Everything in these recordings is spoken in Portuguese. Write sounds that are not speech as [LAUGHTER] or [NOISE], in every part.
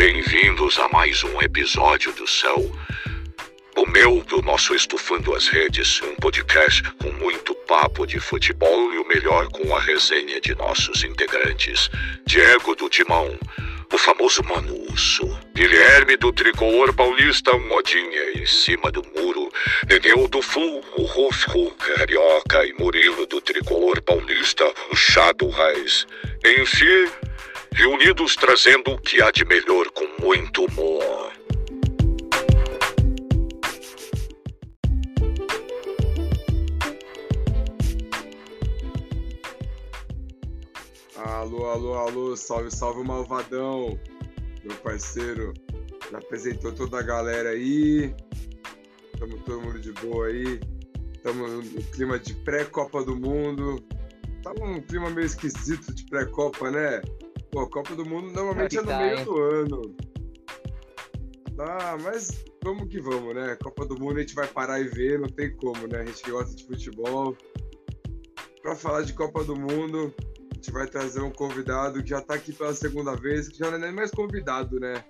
bem-vindos a mais um episódio do Céu. O meu, do nosso Estufando as Redes, um podcast com muito papo de futebol e o melhor com a resenha de nossos integrantes. Diego do Timão, o famoso Manusso, Guilherme do Tricolor Paulista, modinha em cima do muro, Neneu do Flu, o Rufo Carioca e Murilo do Tricolor Paulista, o Chado Reis. Enfim, reunidos trazendo o que há de melhor com muito humor. Alô, alô, alô, salve, salve, malvadão, meu parceiro. Já apresentou toda a galera aí. Tamo todo mundo de boa aí. Tamo no clima de pré-Copa do Mundo. Tá num clima meio esquisito de pré-Copa, né? Pô, Copa do Mundo normalmente é no tá, meio do ano. Tá, mas vamos que vamos, né? Copa do Mundo a gente vai parar e ver, não tem como, né? A gente gosta de futebol. Pra falar de Copa do Mundo, a gente vai trazer um convidado que já tá aqui pela segunda vez, que já não é nem mais convidado, né?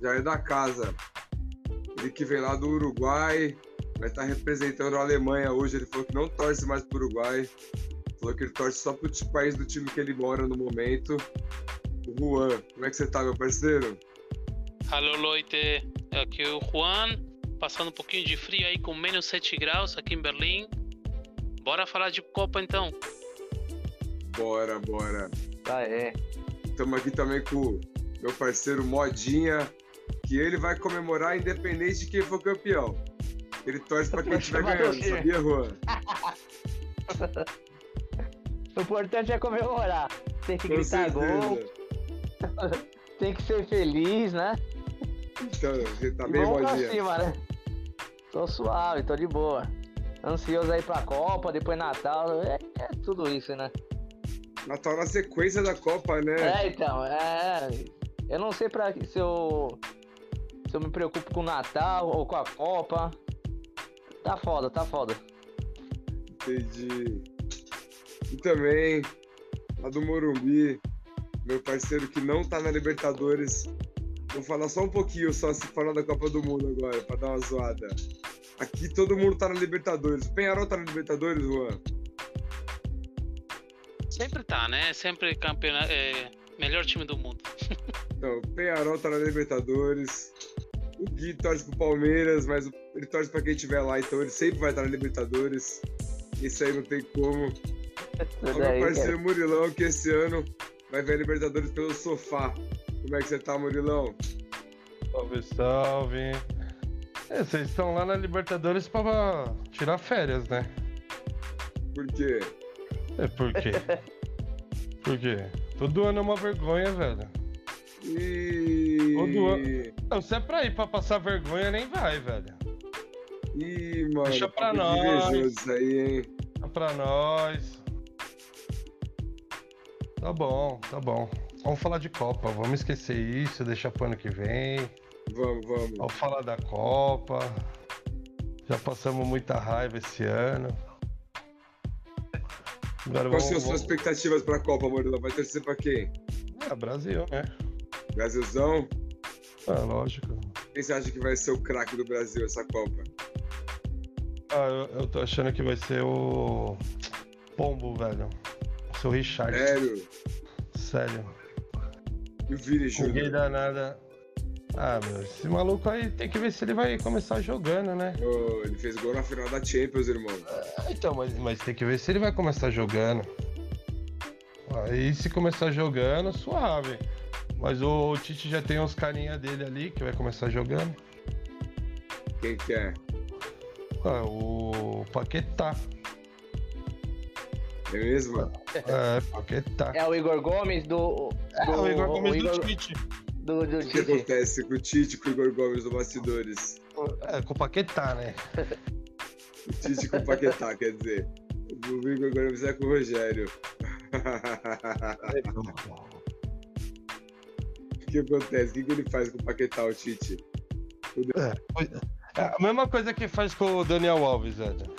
Já é da casa. Ele que vem lá do Uruguai, vai estar representando a Alemanha hoje. Ele falou que não torce mais pro Uruguai. Falou que ele torce só pro país do time que ele mora no momento. Juan, como é que você tá, meu parceiro? Alô, Leute. Aqui é o Juan, passando um pouquinho de frio aí com menos 7 graus aqui em Berlim. Bora falar de Copa então. Bora, bora. Ah, é. Estamos aqui também com o meu parceiro Modinha, que ele vai comemorar independente de quem for campeão. Ele torce pra quem estiver ganhando, sabia, Juan? [LAUGHS] O importante é comemorar. Tem que Com gritar gol, certeza. [LAUGHS] tem que ser feliz, né? Então, você tá e bem, vamos pra cima, né? Tô suave, tô de boa. Ansioso aí pra Copa, depois Natal. É, é tudo isso, né? Natal na sequência da Copa, né? É, então, é. Eu não sei pra, se eu. Se eu me preocupo com o Natal ou com a Copa. Tá foda, tá foda. Entendi. E também, lá do Morumbi, meu parceiro que não tá na Libertadores. Vou falar só um pouquinho, só se falar da Copa do Mundo agora, pra dar uma zoada. Aqui todo mundo tá na Libertadores. O Penharol tá na Libertadores, Juan? Sempre tá, né? Sempre campeão, é, melhor time do mundo. [LAUGHS] Então, o Penharol tá na Libertadores. O Gui torce pro Palmeiras, mas o- ele torce pra quem estiver lá, então ele sempre vai estar na Libertadores. Isso aí não tem como. Ó, meu parceiro. Murilão, que esse ano vai ver a Libertadores pelo sofá. Como é que você tá, Murilão? Salve, salve. É, vocês estão lá na Libertadores pra tirar férias, né? Por quê? É por quê? [LAUGHS] Por quê? Todo ano é uma vergonha, velho. E... Todo ano. Não, se é pra ir pra passar vergonha, nem vai, velho. Ih, mano, Deixa pra nós. isso aí, hein? Tá pra nós. Tá bom, tá bom. Vamos falar de Copa, vamos esquecer isso, deixar pro ano que vem. Vamos, vamos. Vamos falar da Copa. Já passamos muita raiva esse ano. Agora Quais vamos, são as suas expectativas pra Copa, Murilão? Vai torcer pra quem? É, Brasil, né? Brasilzão? Ah, lógico. Quem você acha que vai ser o craque do Brasil essa Copa? Ah, eu, eu tô achando que vai ser o Pombo, velho. O seu Richard. Sério? Sério. E o Vini Ninguém Júnior? dá nada. Ah, meu, esse maluco aí tem que ver se ele vai começar jogando, né? Ô, ele fez gol na final da Champions, irmão. Ah, Então, mas, mas tem que ver se ele vai começar jogando. Aí se começar jogando, suave. Mas o Tite já tem uns carinha dele ali que vai começar jogando. Quem que é? Ah, o Paquetá. É mesmo? É, Paquetá. É o Igor Gomes do. do É, o Igor Gomes o do Igor- Tite. do, do O que Tite. acontece com o Tite e com o Igor Gomes do Bastidores? É, com o Paquetá, né? O Tite com o Paquetá, quer dizer. O Igor Gomes é com o Rogério. O que acontece? O que, que ele faz com o Paquetá, o Tite? É a mesma coisa que faz com o Daniel Alves, velho.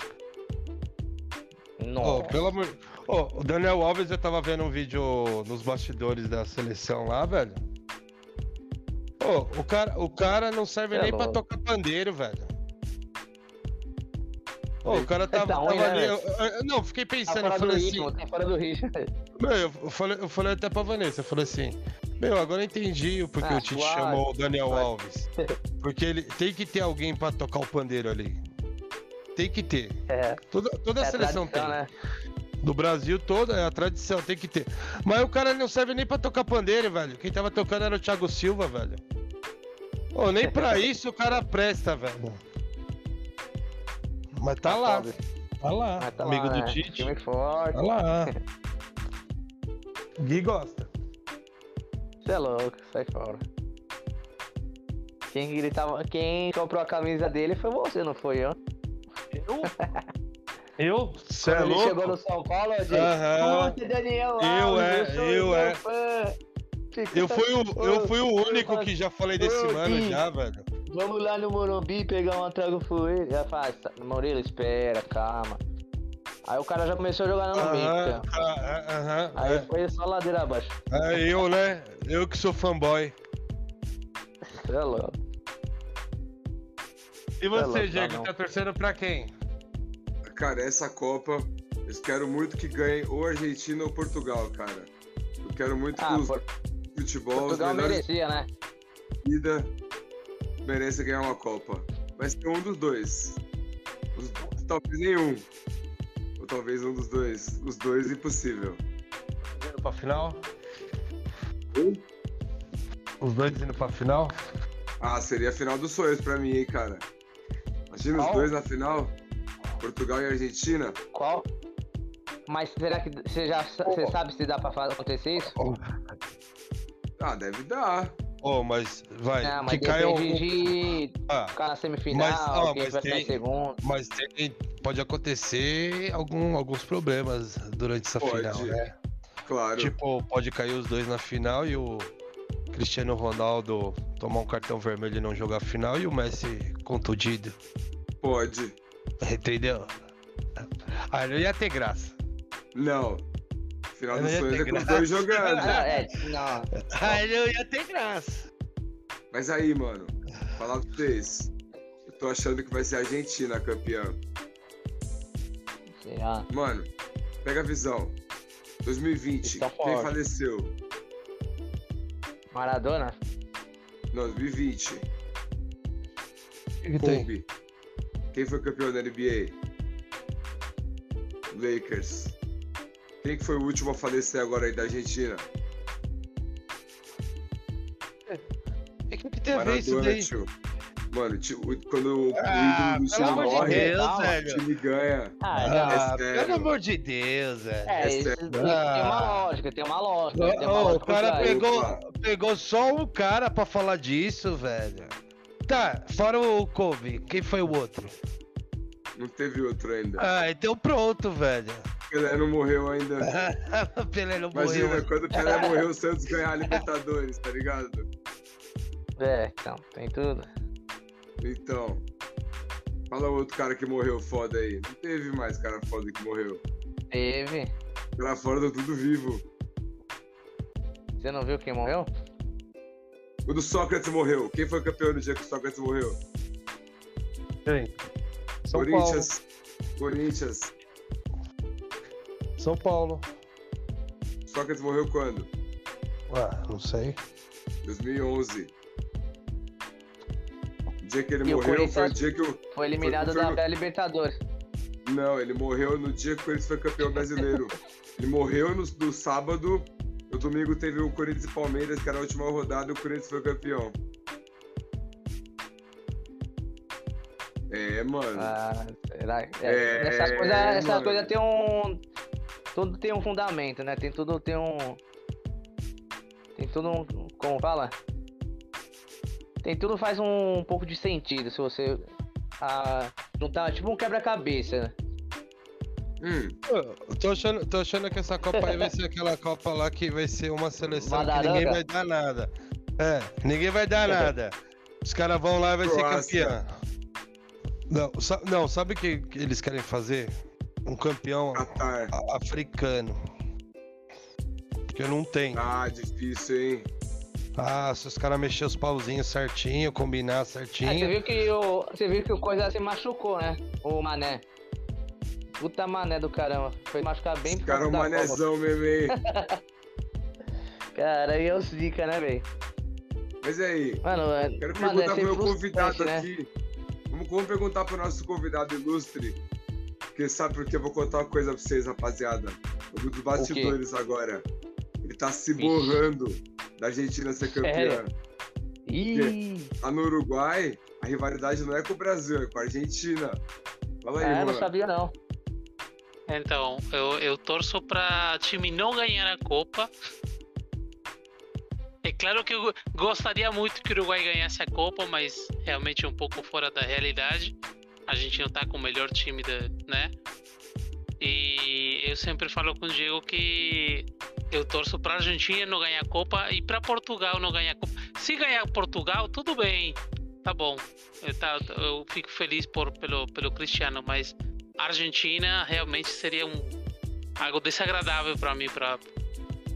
Nossa. pelo amor. Ô, o Daniel Alves, eu tava vendo um vídeo nos bastidores da seleção lá, velho. Ô, o cara, o cara não serve É nem pra louco. tocar pandeiro, velho. Ô, o cara tava, Tá tava né, ali. eu- eu- não, fiquei Tá pensando, fora eu do falei assim. ritmo, tá fora do ritmo. Meu, eu, falei, eu falei até pra Vanessa, eu falei assim, meu, agora eu entendi o porquê Ah, o Tite chamou o Daniel. Alves. Porque ele tem que ter alguém pra tocar o pandeiro ali. Tem que ter. É, Toda, toda é a a seleção tradição, tem. né? Do Brasil toda, é a tradição, tem que ter. Mas o cara não serve nem pra tocar pandeiro, velho. Quem tava tocando era o Thiago Silva, velho. Ô, nem pra [LAUGHS] isso o cara presta, velho. Mas tá lá, tá lá. Mas tá Amigo lá, do né? Tite. Time forte. Tá lá. [LAUGHS] Gui gosta. Você é louco, sai fora. Quem gritava, quem comprou a camisa dele foi você, não foi eu? Eu? [LAUGHS] Eu? Cê é louco? chegou no São Paulo, eu disse, Aham. "Puta, Daniel Eu é, eu é. fã." Fica- Eu fui, o, eu fui o único que já falei desse mano já, velho. Vamos lá no Morumbi pegar uma trago fuê. Já faz, Murilo, espera, calma. Aí o cara já começou a jogar no Aham, meio. ah, aham, Aí é. foi só ladeira abaixo. É eu, né? Eu que sou fanboy. Você é louco. E você, tá Diego, não. tá torcendo pra quem? Cara, essa Copa, eu quero muito que ganhe ou Argentina ou Portugal, cara. Eu quero muito que Ah, os Por- futebol, Portugal os melhores merecia, né? da vida, merecem ganhar uma Copa. Vai ser um dos dois. Os- talvez nenhum. Ou talvez um dos dois. Os dois, impossível. Indo pra final? Oi? Os dois indo pra final? Ah, seria a final dos sonhos pra mim, hein, cara. Os Qual? dois na final. Portugal e Argentina. Qual? Mas será que você já você sabe se dá pra acontecer isso? Ah, deve dar. Ô, mas vai, Não, mas que caia depende um... de Ah, ficar na semifinal, Mas, quem mas vai ficar em tem- segundo. mas tem, pode acontecer algum, alguns problemas durante essa Pode. final, né? Claro. Tipo, pode cair os dois na final e o Cristiano Ronaldo tomar um cartão vermelho e não jogar a final e o Messi contundido. Pode. Entendeu? Aí não ia ter graça. Não. Final não sonhos ter é com os dois jogando. Ah, é, não. Aí não ia ter graça. Mas aí, mano, falar pra vocês. Eu tô achando que vai ser a Argentina campeã. Será? Mano, pega a visão. 2020, Tá quem faleceu? Maradona? Não, 2020. O que tem? Kobe. Quem foi campeão da NBA? Lakers. Quem que foi o último a falecer agora aí da Argentina? O que, que tem a ver isso Maradona, daí? tio. Mano, tio, o- quando o Ah, ídolo do de morre, Deus, o time ganha. Ah, É sério. pelo amor de Deus, velho. É, É isso tem, tem uma lógica, tem uma lógica. tem uma o lógica por cara pegou, pegou só um cara pra falar disso, velho. Tá, fora o Kobe, quem foi o outro? Não teve outro ainda. Ah, então pronto, velho. Pelé não morreu ainda. [LAUGHS] Pelé não Imagina, morreu. quando o Pelé morreu, o Santos ganhar a Libertadores, tá ligado? É, então, tem tudo. Então. Fala outro cara que morreu foda aí. Não teve mais cara foda que morreu. Teve. Lá fora tá tudo vivo. Você não viu quem morreu? O do Sócrates morreu. Quem foi campeão no dia que o Sócrates morreu? Quem? São Corinthians. Corinthians. Paulo. São Paulo. Sócrates morreu quando? Ah, não sei. 2011. O dia que ele E morreu foi o dia que o. Foi eliminado Foi- foi- da pré-libertadores. Não, ele morreu no dia que o Corinthians foi campeão brasileiro. ele morreu no, no sábado. No domingo teve o Corinthians e Palmeiras, que era a última rodada, e o Corinthians foi campeão. É, mano. Ah, será? É, É, essas coisas essas mano. coisas tem um. Tudo tem um fundamento, né? Tem tudo tem um. Tem tudo um. Como fala? Tem tudo faz um, pouco de sentido se você. Ah, juntar tipo um quebra-cabeça. né? Hum, Eu tô achando, tô achando que essa Copa aí vai ser aquela Copa lá que vai ser uma seleção que Madaranga. ninguém vai dar nada. É, ninguém vai dar nada. Os caras vão lá e vai ser campeão. Não, sa- não, sabe o que, que eles querem fazer? Um campeão Qatar. africano. Porque não tem. Ah, difícil, hein? Ah, se os caras mexer os pauzinhos certinho, combinar Ah, você certinho. viu que o. Você viu que o coisa se machucou, né? O mané. Puta mané do caramba. Foi machucar bem Esse cara é um manezão mesmo, hein? [LAUGHS] Cara, aí é os zica, né, velho? Mas aí? Mano, é- Quero mano, perguntar é pro meu convidado né? aqui. Vamos, vamos perguntar pro nosso convidado ilustre. Porque sabe porque eu vou contar uma coisa pra vocês, rapaziada. Eu dos bastidores agora. Ele tá se borrando da Argentina ser campeã. Sério? Ih, Lá no Uruguai, a rivalidade não é com o Brasil, é com a Argentina. Fala aí, é, não mano. sabia não. Então, eu, eu torço pra time não ganhar a Copa. É claro que eu gostaria muito que o Uruguai ganhasse a Copa, mas realmente é um pouco fora da realidade. A gente não tá com o melhor time, da, né? E eu sempre falo com o Diego que eu torço pra Argentina não ganhar a Copa e pra Portugal não ganhar a Copa. Se ganhar Portugal, tudo bem, tá bom. Eu, tá, eu fico feliz por, pelo, pelo Cristiano, mas a Argentina realmente seria um algo desagradável pra mim, pra,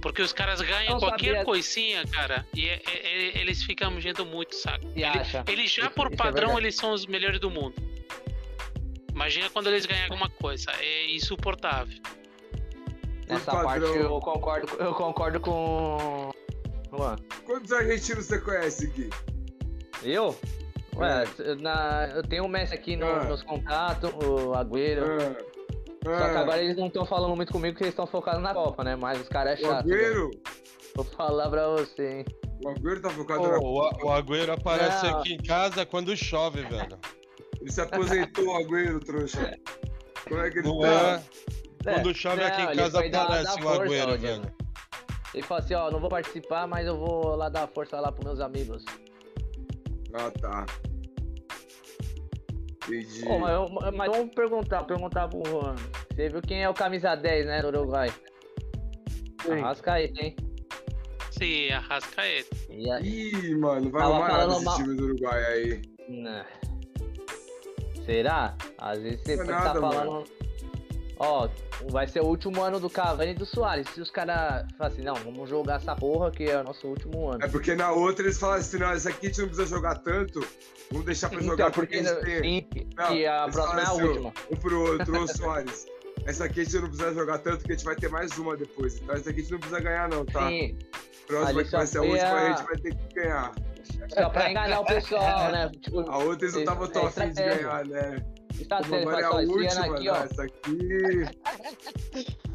porque os caras ganham Não qualquer sabia. coisinha, cara, e é- é- é- eles ficam me enchendo muito, saco. E Ele- acha? eles já Isso- por isso é padrão verdade. eles são os melhores do mundo. Imagina quando eles ganham alguma coisa, é insuportável. Nessa parte eu concordo, eu concordo com. Luan. Quantos argentinos você conhece, Gui? Eu? Ué, na, eu tenho o Messi aqui no- Ah. nos contatos, o Agüero. Ah, Só que agora eles não estão falando muito comigo porque eles estão focados na Copa, né? Mas os caras é o chato. velho. Agüero? Vou falar pra você, hein? O Agüero tá focado Pô, na... o, A- o Agüero aparece Não. aqui em casa quando chove, velho. Ele se aposentou, [LAUGHS] o Agüero, trouxa. Como é que ele Não tá? é? Quando chove aqui não, em ele casa aparece o Agüero, velho. Ele falou assim, ó, não vou participar, mas eu vou lá dar força lá pros meus amigos. Ah, tá. Entendi. Mas, eu- mas vamos perguntar, perguntar pro Juan. Você viu quem é o camisa 10, né, do Uruguai? Arrascaeta, hein? Sim, a Rascaeta. E a... Ih, mano, vai arrumar nada esse mal. time do Uruguai aí. Não. Será? Às vezes você Não é pode estar falando. Ó, vai ser o último ano do Cavani e do Soares. Se os caras falam assim, não, vamos jogar essa porra que é o nosso último ano. É porque na outra eles falam assim, não, esse aqui a gente não precisa jogar tanto, vamos deixar pra jogar Então, porque a gente tem. sim, Não, que a próxima é a assim, última. Um pro outro, ô Soares. Essa aqui a gente não precisa jogar tanto, que a gente vai ter mais uma depois. Então essa aqui a gente não precisa ganhar, não, tá? Sim, Próxima que vai ser a última, a gente vai ter que ganhar. Só pra enganar o pessoal, né? [LAUGHS] Tipo, A outra eles não estavam é tão afim de estratégia. ganhar, né? está sendo, agora é a última, aqui, né? ó. Essa aqui. [LAUGHS]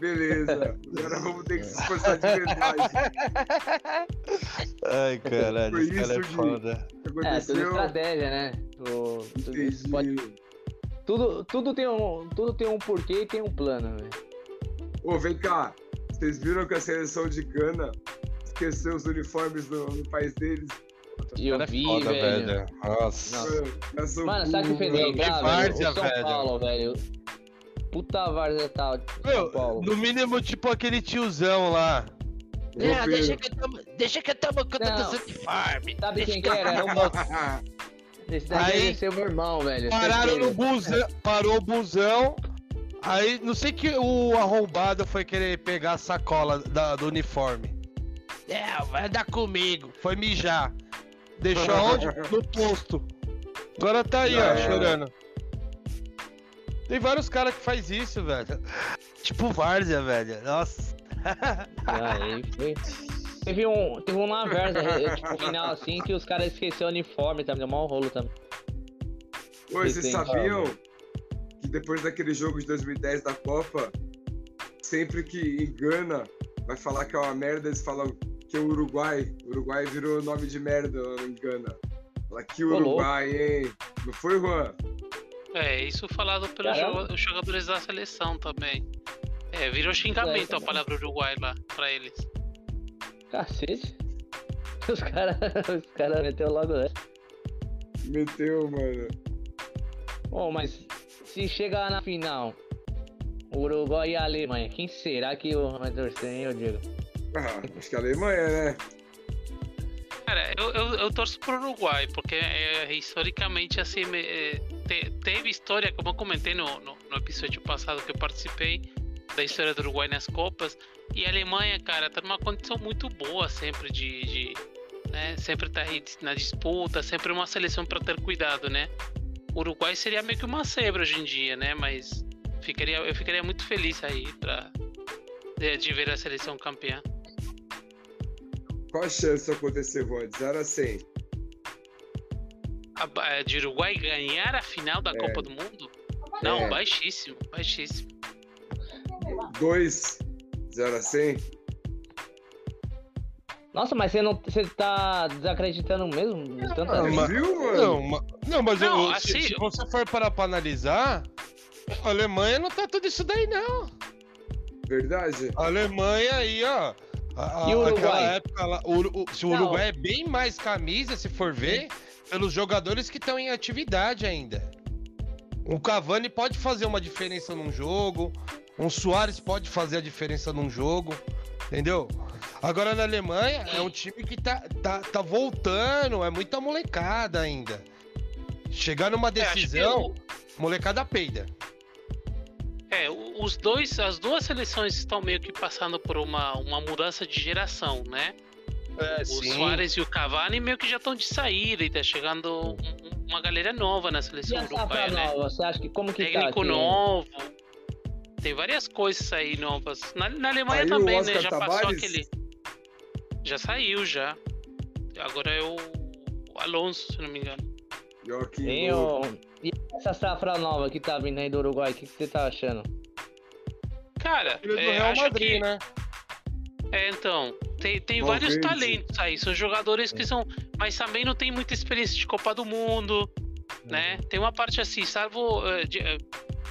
Beleza. Agora vamos ter que se esforçar de verdade. Ai, caralho, Foi esse cara é isso, foda. Que É, tudo aconteceu? estratégia, né? O- tudo, isso pode- tudo, tudo, tem um, tudo tem um porquê e tem um plano, velho. Ô, vem cá. Vocês viram que a seleção de Gana esqueceu os uniformes no, no país deles? E eu é vi, foda, velho. Nossa. Não. Mano, sabe o que fez lembrar, que velho? várzea, O São velho. Paulo, velho. Puta várzea tal. São Meu, Paulo. no mínimo, tipo aquele tiozão lá. Roupeiro. deixa que eu tomo, deixa que eu tomo conta Não. dos uniformes. Sabe quem que era? Era o Mo- Esse daí Aí- deve ser meu irmão, velho. Pararam no busão, parou o busão. Aí, não sei que o arrombado foi querer pegar a sacola da- do uniforme. Não, vai andar comigo. Foi mijar. Deixou onde? [LAUGHS] No posto. Agora tá aí, Já ó, era. chorando. Tem vários caras que faz isso, velho. Tipo Várzea, velho. Nossa. Aí foi. Teve um, teve um na Versa, eh, tipo, final assim, que os caras esqueceram o uniforme também, deu mau rolo também. Ô, vocês sabiam que depois daquele jogo de 2010 da Copa, sempre que engana, vai falar que é uma merda, eles falam que é o Uruguai. O Uruguai virou nome de merda, não engana. Fala que. Uruguai, hein? Não foi, Juan? É, isso falado pelos Caramba. jogadores da seleção também. É, virou xingamento a também. palavra Uruguai lá pra eles. Cacete. [LAUGHS] Os caras os cara meteu logo essa. Meteu, mano. Bom, mas se chegar na final, Uruguai e a Alemanha, quem será que o- vai torcer, hein, eu digo? Ah, acho que a Alemanha, né? Cara, eu, eu, eu torço pro Uruguai, porque é, historicamente assim, é, te- teve história, como eu comentei no, no, no episódio passado que eu participei, da história do Uruguai nas Copas. E a Alemanha, cara, tá numa condição muito boa sempre de. de né, sempre tá na disputa, sempre uma seleção para ter cuidado, né? O Uruguai seria meio que uma zebra hoje em dia, né? Mas ficaria, eu ficaria muito feliz aí pra, de, de ver a seleção campeã. Qual a chance de acontecer, Von? De 0 a 100. A ba- de Uruguai ganhar a final da É. Copa do Mundo? Não, É. baixíssimo, baixíssimo. 2, 0 a 100. Nossa, mas você não. Você tá desacreditando mesmo? de Tanta... Ah, mas- Viu, mano? Não, ma- não mas Não, eu- se, assim- se você for parar pra analisar, a Alemanha não tá tudo isso daí, não. Verdade? A Alemanha aí, ó. A- a- E o aquela Uruguai? época lá, o, o- se o Não. Uruguai é bem mais camisa, se for ver, pelos jogadores que estão em atividade ainda. Um Cavani pode fazer uma diferença num jogo, um Soares pode fazer a diferença num jogo, entendeu? Agora na Alemanha é um time que tá, tá, tá voltando, é muita molecada ainda. Chegar numa É, decisão, o- molecada peida. É, os dois, as duas seleções estão meio que passando por uma, uma mudança de geração, né? É, O Soares e o Cavani meio que já estão de saída e tá chegando um- um- uma galera nova na E seleção a safra uruguaia, né? nova, você acha que como que tá? Técnico aqui? novo. Tem várias coisas aí novas. Na, na Alemanha Saiu também, né? Já passou Tavares? aquele. Já saiu, já. Agora é o Alonso, se não me engano. Low. o... E essa safra nova que tá vindo aí do Uruguai, o que, que você tá achando? Cara, Filho do é, Real acho Madrid, que. né? É, então. Tem, tem Bom, vários talentos aí. São jogadores É. que são. Mas também não tem muita experiência de Copa do Mundo, né? Uhum. Tem uma parte assim, salvo. eh, de- eh,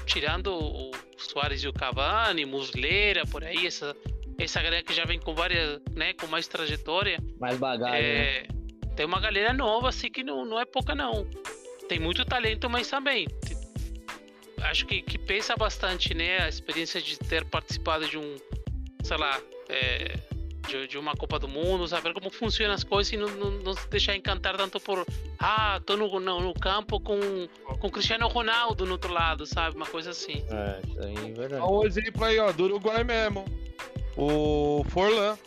tirando o Soares e o Cavani, Muslera, por aí, essa, essa galera que já vem com várias. né? Com mais trajetória. Mais bagagem, né? Tem uma galera nova, assim, que não, não é pouca, não. Tem muito talento, mas também. Acho que, que pensa bastante, né? A experiência de ter participado de um. Sei lá. é, de, de uma Copa do Mundo, saber como funcionam as coisas e não, não, não se deixar encantar tanto por. Ah, tô no, no, no campo com, com Cristiano Ronaldo no outro lado, sabe? Uma coisa assim. É, isso aí é verdade. Dá um exemplo aí, ó, do Uruguai mesmo. O Forlan.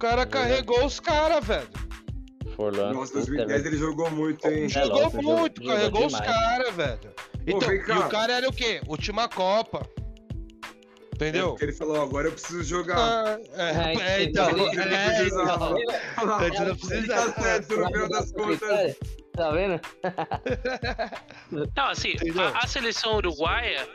O cara carregou os caras, velho. Forlan. Nossa, puta, 2010 velho. ele jogou muito, hein? É Jogou jogou- muito, jogou carregou os caras, velho. Então, vem e o cara era o quê? Última Copa. Entendeu? Porque ele falou, agora eu preciso jogar. Ah, É, é, é, então, é, precisava. então. Não Tá certo, no final das contas. Tá vendo? [LAUGHS] Não, assim, a, a seleção uruguaia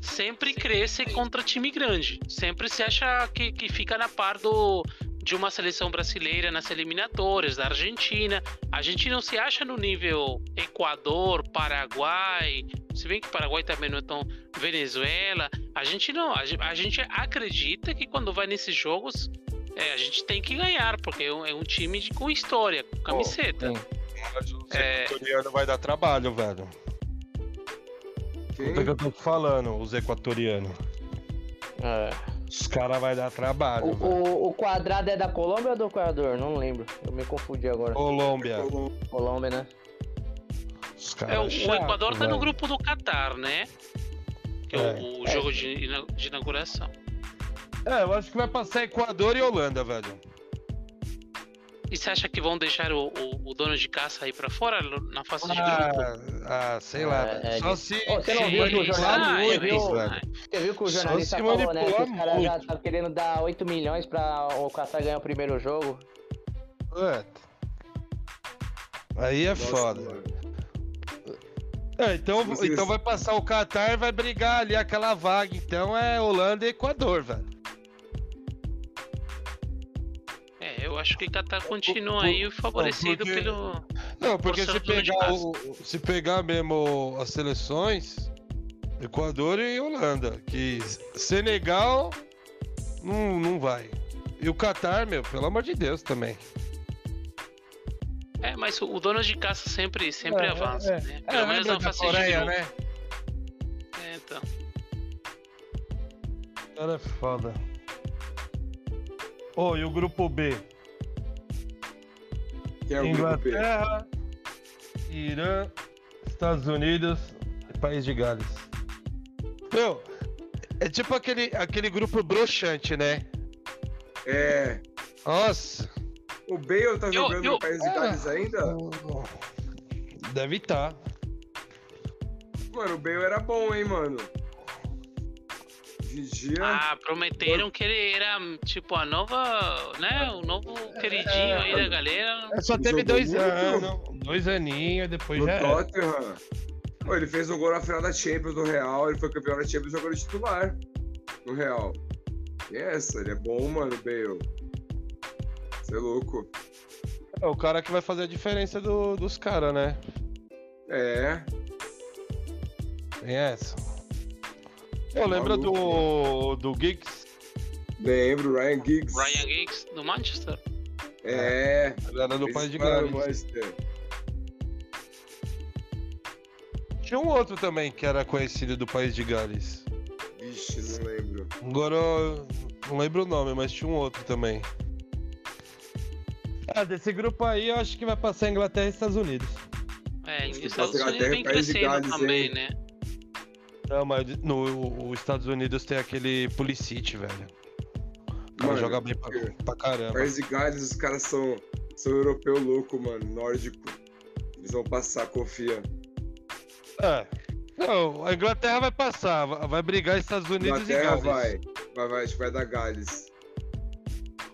sempre cresce contra time grande. Sempre se acha que, que fica na par do, de uma seleção brasileira nas eliminatórias, da Argentina. A gente não se acha no nível Equador, Paraguai, se bem que Paraguai também não é tão. Venezuela. A gente não. A, gen- a gente acredita que quando vai nesses jogos. é, a gente tem que ganhar, porque é um, é um time de- com história, com camiseta. Sim. Mas o É. equatoriano vai dar trabalho, velho. Quem? Puta que eu tô falando, os equatorianos. É. Os caras vai dar trabalho, O, velho. o, o quadrado é da Colômbia ou do Equador? Não lembro. Eu me confundi agora. Colômbia. Colômbia, né? Os É, caras o, o chato, Equador tá no grupo do Qatar, né? Que é, É. o, o jogo de, ina- de inauguração. É, eu acho que vai passar Equador e Holanda, velho. E você acha que vão deixar o, o- o dono de caça aí pra fora na fase de grupo? Ah, ah, sei lá, É, é Só se. Você não se viu que o manipular jornal- Ah, eu muito, vi. velho. Você viu que o Só jornalista se falou, né? Que os caras já estão querendo dar 8 milhões pra o Qatar ganhar o primeiro jogo. É. Aí é Nossa, foda. É, então, então vai passar o Qatar e vai brigar ali aquela vaga. Então é Holanda e Equador, velho. Eu acho que Qatar continua aí favorecido porque- pelo. Não, porque se o pegar, o, se pegar mesmo as seleções, Equador e Holanda, que Senegal não, não vai. E o Qatar, meu, pelo amor de Deus também. É, mas o, o dono de caça sempre, sempre É, avança, é. né? É, Pelo menos na da fase de Coreia, né? É, então. Cara é foda. Ô, e o grupo B? É B. Inglaterra, Irã, Estados Unidos e País de Gales. Meu, é tipo aquele, aquele grupo broxante, né? É. Nossa. O Bale tá Eu- jogando eu- no País de Gales ainda? Deve estar. Mano, o Bale era bom, hein, mano. Dia. Ah, prometeram que ele era, tipo, a nova, né? O novo queridinho aí da galera. É, só teve dois muito. anos. Dois aninhos, depois no já. era. Tottenham. Pô, ele fez um gol na final da Champions no Real, ele foi campeão da Champions jogando titular no Real. E essa, ele é bom, mano, Bale. Você é louco. É o cara que vai fazer a diferença do- dos caras, né? É, Tem essa. Eu lembro do, do Giggs. lembro, Ryan Giggs. Ryan Giggs do Manchester. É, Ele era do País de o Gales. Tinha um outro também que era conhecido do País de Gales. Vixe, não lembro. Agora eu não lembro o nome, mas tinha um outro também. Ah, desse grupo aí eu acho que vai passar Inglaterra e Estados Unidos. É, Estados Unidos vem é crescendo Gales, também, hein? né? Não, mas no os Estados Unidos tem aquele Pulisic, velho. O cara Mano, joga bem pra, pra caramba. País de Gales, os caras são, são europeu louco, mano, nórdico. Eles vão passar, confia. É. Não, a Inglaterra vai passar, vai brigar Estados Unidos Inglaterra e Gales. vai. Vai, vai, acho que vai dar Gales.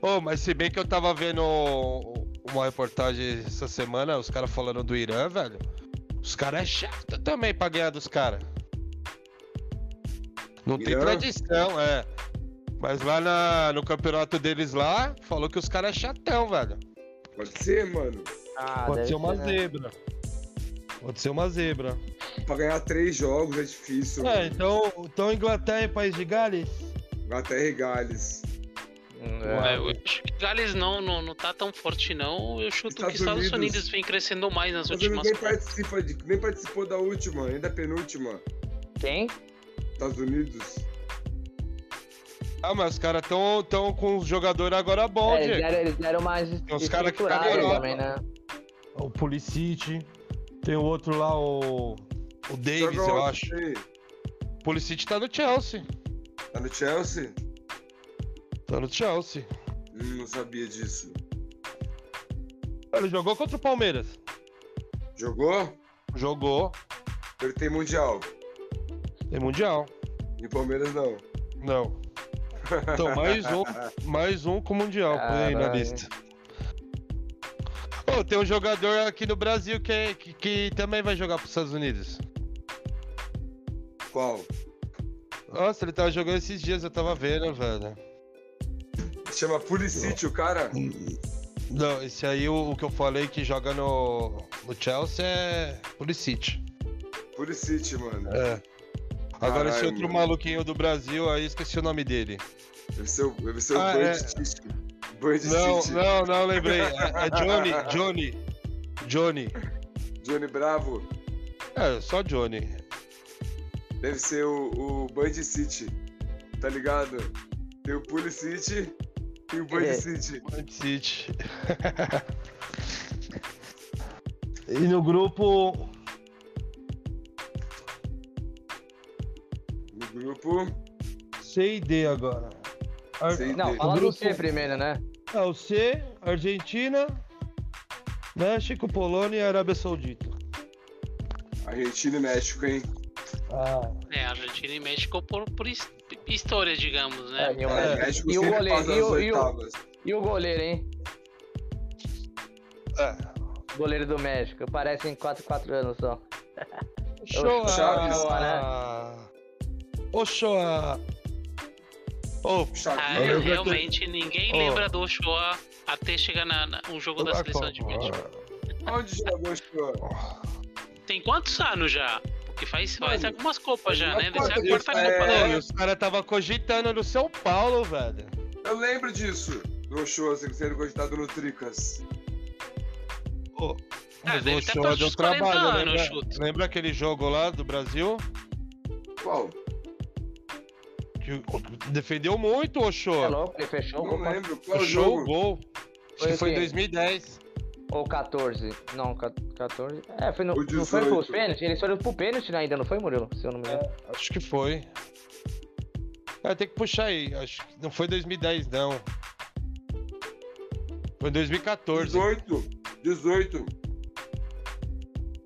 Ô, mas se bem que eu tava vendo uma reportagem essa semana, os caras falando do Irã, velho. Os caras é chato também pra ganhar dos caras. Não tem tradição, é. Mas lá na- no campeonato deles lá, falou que os caras é chatão, velho. Pode ser, mano. Ah, Pode ser uma né? zebra. Pode ser uma zebra. Pra ganhar três jogos é difícil. É, mano. então, então Inglaterra e País de Gales? Inglaterra e Gales. Hum, É, é. eu acho que Gales não, não, não tá tão forte, não. Eu chuto Estados que Estados Unidos- Unidos vem crescendo mais nas últimas nem participa de, nem participou da última, ainda penúltima. Quem? Estados Unidos. Ah, mas os caras tão, tão com os jogadores agora bom, É, eles, deram, eles deram mais os cara que estruturado ficaram na também, né? O Pulisic. Tem o outro lá, o. O Davis, Joga eu acho. O Pulisic tá no Chelsea. Tá no Chelsea? Tá no Chelsea. Hum, não sabia disso. Ele jogou contra o Palmeiras. Jogou? Jogou. Ele tem Mundial. Tem Mundial. E Palmeiras não. Não. Então, mais um, mais um com Mundial aí na lista. Ô, tem um jogador aqui no Brasil que, é- que, que também vai jogar pros Estados Unidos. Qual? Nossa, ele tava jogando esses dias, eu tava vendo, velho. Chama Pulisic, o cara? Não, esse aí, o, o que eu falei que joga no, no Chelsea é Pulisic. Pulisic, mano. É. Agora esse outro mano. maluquinho do Brasil, aí esqueci o nome dele. Deve ser o, deve ser o Ah, Bird é. City. Bird Não, City. não, não, lembrei. É, é Johnny, [LAUGHS] Johnny. Johnny. Johnny Bravo. É, só Johnny. Deve ser o, o Band City. Tá ligado? Tem o Pulisic e o Band É. City. Man City. [LAUGHS] e no grupo. Grupo. C e D agora. Ar- C e D. Não, O fala do C primeiro, né? É, o C, Argentina, México, Polônia e Arábia Saudita. Argentina e México, hein? Ah, É, Argentina e México por, por his- história, digamos, né? É, e o, É, México e o goleiro, e o, e, o, e goleiro, hein? é. Goleiro do México. Parece em 4 4 anos só. Ochoa. Chaves. Ochoa. Ô, Chaves. Ah, Eu realmente, ninguém Ó. lembra do Ochoa até chegar na, na- um jogo da seleção de México. Onde jogou o Show? Tem quantos anos já? Porque faz, faz Mano, algumas copas já, né? Deve ser a quarta é- Copa e os caras tava cogitando no São Paulo, velho. Eu lembro disso. Do show, assim, sendo cogitado no Tricas. Ô, Ah, mas o Ochoa perto deu dos 40 trabalho, anos, lembra, chute. lembra aquele jogo lá do Brasil? Qual? Que defendeu muito o É louco, ele fechou o Não lembro. Qual o Fechou o gol. Acho Foi que foi em quem? 2010. Ou 14? Não, ca- 14. É, foi no, não foi pros 18. pênaltis? Eles foram pro pênalti né, ainda, não foi, Murilo? Se eu não me engano. Acho que foi. Ah, tem que puxar aí. Acho que não foi 2010, não. Foi 2014. 18. 18.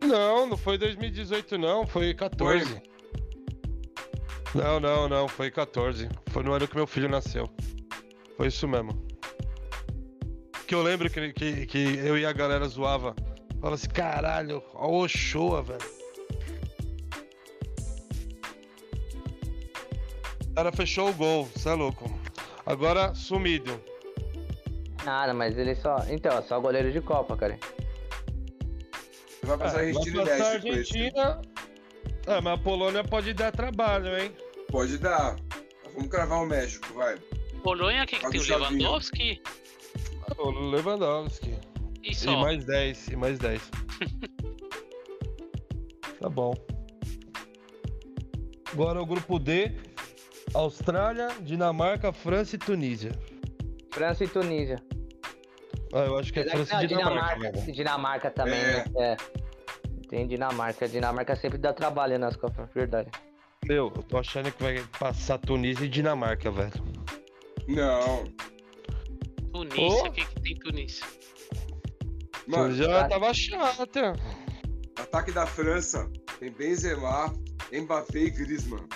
Não, não foi 2018, não. Foi 14. Não, não, não. Foi 14. Foi no ano que meu filho nasceu. Foi isso mesmo. Que eu lembro que, que, que eu e a galera zoava. Falava assim, caralho, ó o Ochoa, velho. O cara fechou o gol, cê é louco. Agora, sumido. Nada, mas ele só. Então, é só goleiro de Copa, cara. Vai passar É, Argentina e vai passar a esse. Argentina. É, mas a Polônia pode dar trabalho, hein? Pode dar. Vamos cravar o México, vai. Polônia, o que, que tem? o. Lewandowski? O Lewandowski. E E só. mais 10, e mais 10. [LAUGHS] tá bom. Agora o grupo D: Austrália, Dinamarca, França e Tunísia. França e Tunísia. Ah, eu acho que é Não, França e Dinamarca. Dinamarca, velho. Dinamarca também, É. né? É. Tem Dinamarca. Dinamarca sempre dá trabalho nas Copas, verdade. Meu, eu tô achando que vai passar Tunísia e Dinamarca, velho. Não. Tunísia, Oh. o que, que tem Tunísia? Mano, Já tá. tava chata. ataque da França tem Benzema, Mbappé e Griezmann.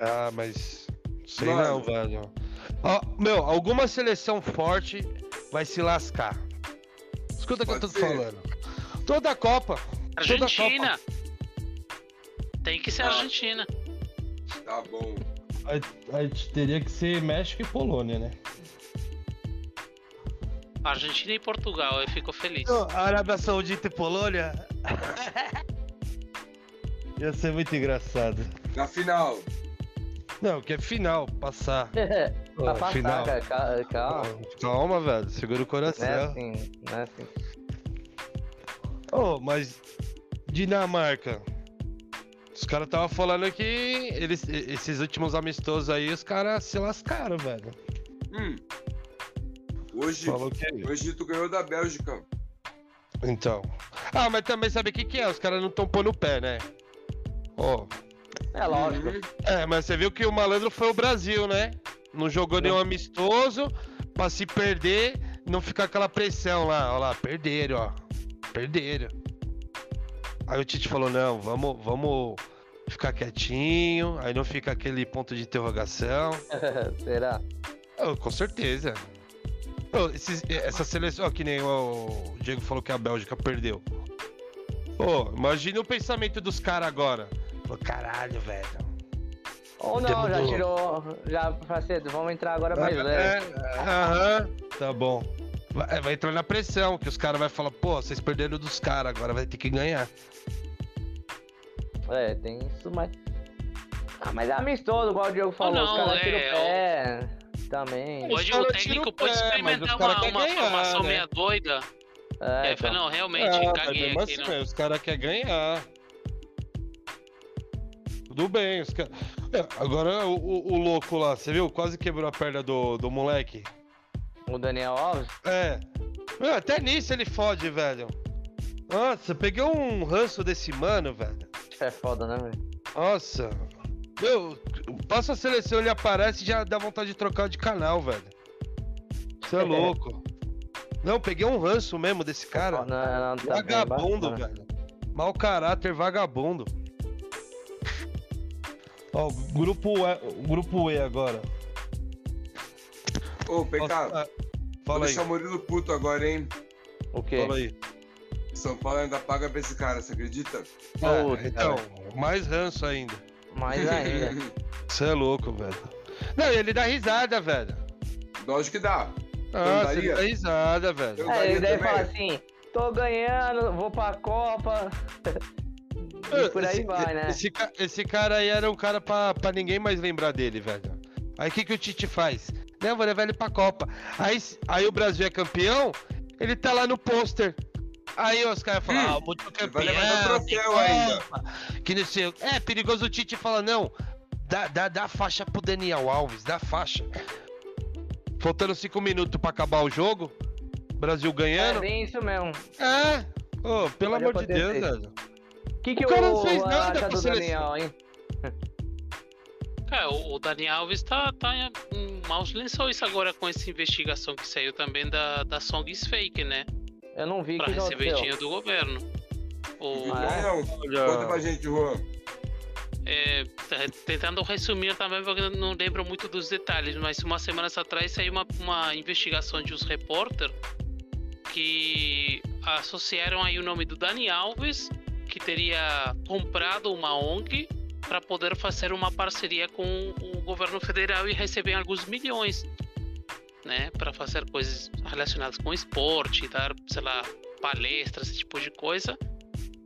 Ah, mas. Sei Mano. não, velho. Meu, alguma seleção forte vai se lascar. Escuta o que eu tô ser. falando. Toda a Copa. Toda a Argentina! Tem que ser Ah. Argentina. Tá bom. A, gente teria que ser México e Polônia, né? Argentina e Portugal, eu fico feliz. Arábia Saudita e Polônia. [LAUGHS] Ia ser muito engraçado. Na final. Não, que é final, passar. [LAUGHS] pra passar, final. cara. Calma. calma. Velho. Segura o Não é coração. assim, não é assim. Ô, mas Dinamarca. Os caras estavam falando que eles, esses últimos amistosos aí, os caras se lascaram, velho. Hum. Hoje, Falou que. o Egito ganhou da Bélgica. Então. Ah, mas também sabe o que, que é? Os caras não estão pondo o pé, né? Ó. É lógico. Uhum. É, mas você viu que o malandro foi o Brasil, né? Não jogou nenhum amistoso pra se perder, não ficar aquela pressão lá. Ó lá, perderam, ó. Perderam. Aí o Tite falou: não, vamos, vamos ficar quietinho, aí não fica aquele ponto de interrogação. [LAUGHS] Será? Oh, com certeza. Ô, esses- essa seleção, ó, que nem o Diego falou que a Bélgica perdeu. Pô, imagina o pensamento dos caras agora. Falou, caralho, velho. Ou não, já tirou. Já pra cedo. Vamos entrar agora mais É, leve. é, Aham, tá bom. Vai, vai entrar na pressão, que os caras vão falar, pô, vocês perderam dos caras, agora vai ter que ganhar. É, tem isso, mas. Ah, mas é amistoso, igual o Diogo falou. não, os caras tiram é, o pé. Também. Os Hoje caras o tiram técnico pode pé, experimentar uma, uma ganhar, formação né? meia doida. É, e aí então. fala, não, realmente, mas caguei aqui. assim, não. os caras querem ganhar. Tudo bem, os caras. Agora o, o- o louco lá, você viu? Quase quebrou a perna do, do moleque. O Daniel Alves. É. Meu, até nisso ele fode, velho. Nossa, peguei um ranço desse mano, velho. É foda, né, velho? Nossa. Meu, passa a seleção, ele aparece e já dá vontade de trocar de canal, velho. Você é louco. Não, peguei um ranço mesmo desse cara. Não, não, tá bem Vagabundo, bacana. velho. Mau caráter, vagabundo. Ó, grupo E, o grupo E agora. Ô, PK, Nossa, ah, vou fala aí, deixar o Murilo puto agora, hein? O quê? fala aí. São Paulo ainda paga pra esse cara, você acredita? É, Puta, então, mais ranço ainda. Mais ainda. [LAUGHS] Você é louco, velho. Não, e ele dá risada, velho. Lógico que dá. Nossa, ele dá risada, velho. É, ele deve também. falar assim: tô ganhando, vou pra Copa. E por aí esse, vai, né? Esse, esse cara aí era um cara pra, pra ninguém mais lembrar dele, velho. Aí o que, que o Tite faz? Não, vou levar ele pra Copa. Aí, aí o Brasil é campeão, ele tá lá no pôster. Aí os caras falam, Hum, ah, muito vai campeão. tem troféu Copa", ainda. Que não sei. o- É, perigoso o Tite fala, não. Dá, dá, dá faixa pro Daniel Alves, dá faixa. Faltando cinco minutos pra acabar o jogo. Brasil É ganhando. bem isso mesmo. É. Ô, pelo Pode amor de. Deus. O que, que O o, cara não fez o nada pra seleção. Daniel, hein? É, o o Dani Alves tá, tá em maus lençóis agora com essa investigação que saiu também da, da Songs Fake, né? Eu não vi Pra que receber dinheiro do governo. O, Ah, é? Não, conta pra gente, Juan. é, tá- tentando resumir também, porque eu não lembro muito dos detalhes, mas umas semanas atrás saiu uma, uma investigação de uns repórter que associaram aí o nome do Dani Alves, que teria comprado uma ONG para poder fazer uma parceria com o governo federal e receber alguns milhões, né, para fazer coisas relacionadas com esporte, dar, sei lá, palestras, esse tipo de coisa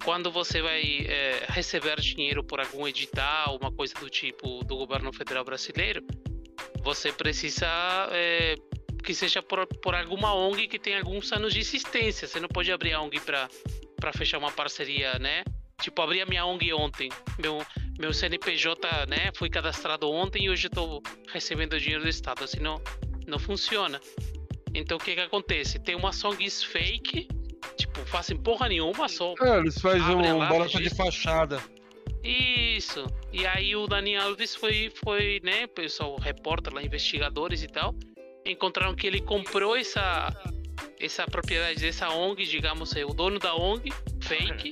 quando você vai é, receber dinheiro por algum edital, uma coisa do tipo do governo federal brasileiro, você precisa é, que seja por, por alguma ONG que tem alguns anos de existência. Você não pode abrir a ONG para fechar uma parceria, né? Tipo, abri a minha ONG ontem. Meu, meu CNPJ, né, foi cadastrado ontem e hoje estou recebendo dinheiro do Estado. Assim não, não funciona. Então o que que acontece? Tem umas ONGs fake, tipo, fazem porra nenhuma, só É, eles fazem um lá, bolota de fachada. Isso. E aí o Dani Alves foi, foi, né, pessoal, repórter lá, investigadores e tal, encontraram que ele comprou essa essa propriedade dessa ONG, digamos, é o dono da ONG, fake,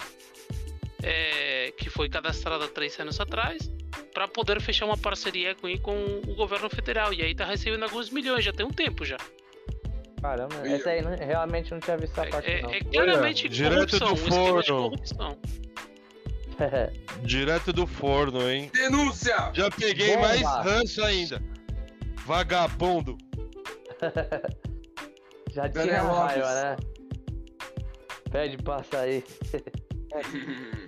é, que foi cadastrado há três anos atrás, para poder fechar uma parceria com, com o governo federal. E aí tá recebendo alguns milhões, já tem um tempo já. Caramba, E- essa aí não- realmente não tinha visto essa parte, É, não. é claramente direto corrupção, do um esquema de forno. corrupção. [LAUGHS] Direto do forno, hein? Denúncia! Já peguei Bomba. mais ranço ainda. Vagabundo. [LAUGHS] Já Daniel tinha raiva, né? Pede pra sair. [LAUGHS]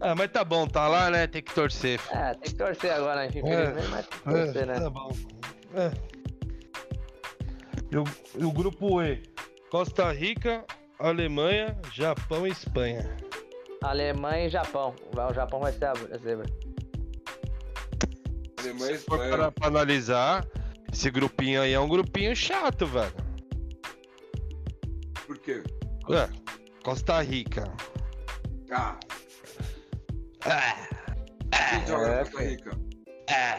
Ah, mas tá bom, tá lá, né? Tem que torcer. filho. É, tem que torcer agora, infelizmente, mas tem que torcer, né? tá bom. É. E o, e o grupo E? Costa Rica, Alemanha, Japão e Espanha. Alemanha e Japão. Vai- O Japão vai ser a zebra. Alemanha e Se for Espanha. para pra analisar, esse grupinho aí é um grupinho chato, velho. Por quê? Ué, Costa Rica. Ah, É, quem joga é, na Costa Rica?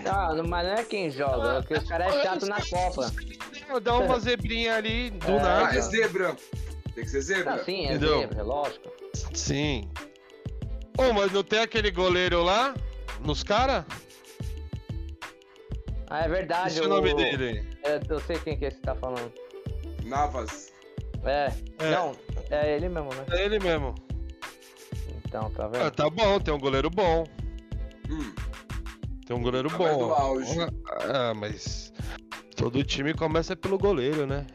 Não, não- mas não é quem joga, é porque os caras é chato na Copa. Dá uma zebrinha ali do É, Ah, nada. é zebra. Tem que ser zebra. Não, sim, é Entendeu? zebra, lógico. Sim. Ô, mas não tem aquele goleiro lá? Nos caras? Ah, é verdade. Esse é o nome dele. Eu, eu sei quem que é que você tá falando. Navas. É, É. não, é ele mesmo, né? É ele mesmo. Então, tá Ah, vendo? tá bom, tem um goleiro bom. Hum, Tem um goleiro Tá bom. Ah, mas todo time começa pelo goleiro, né?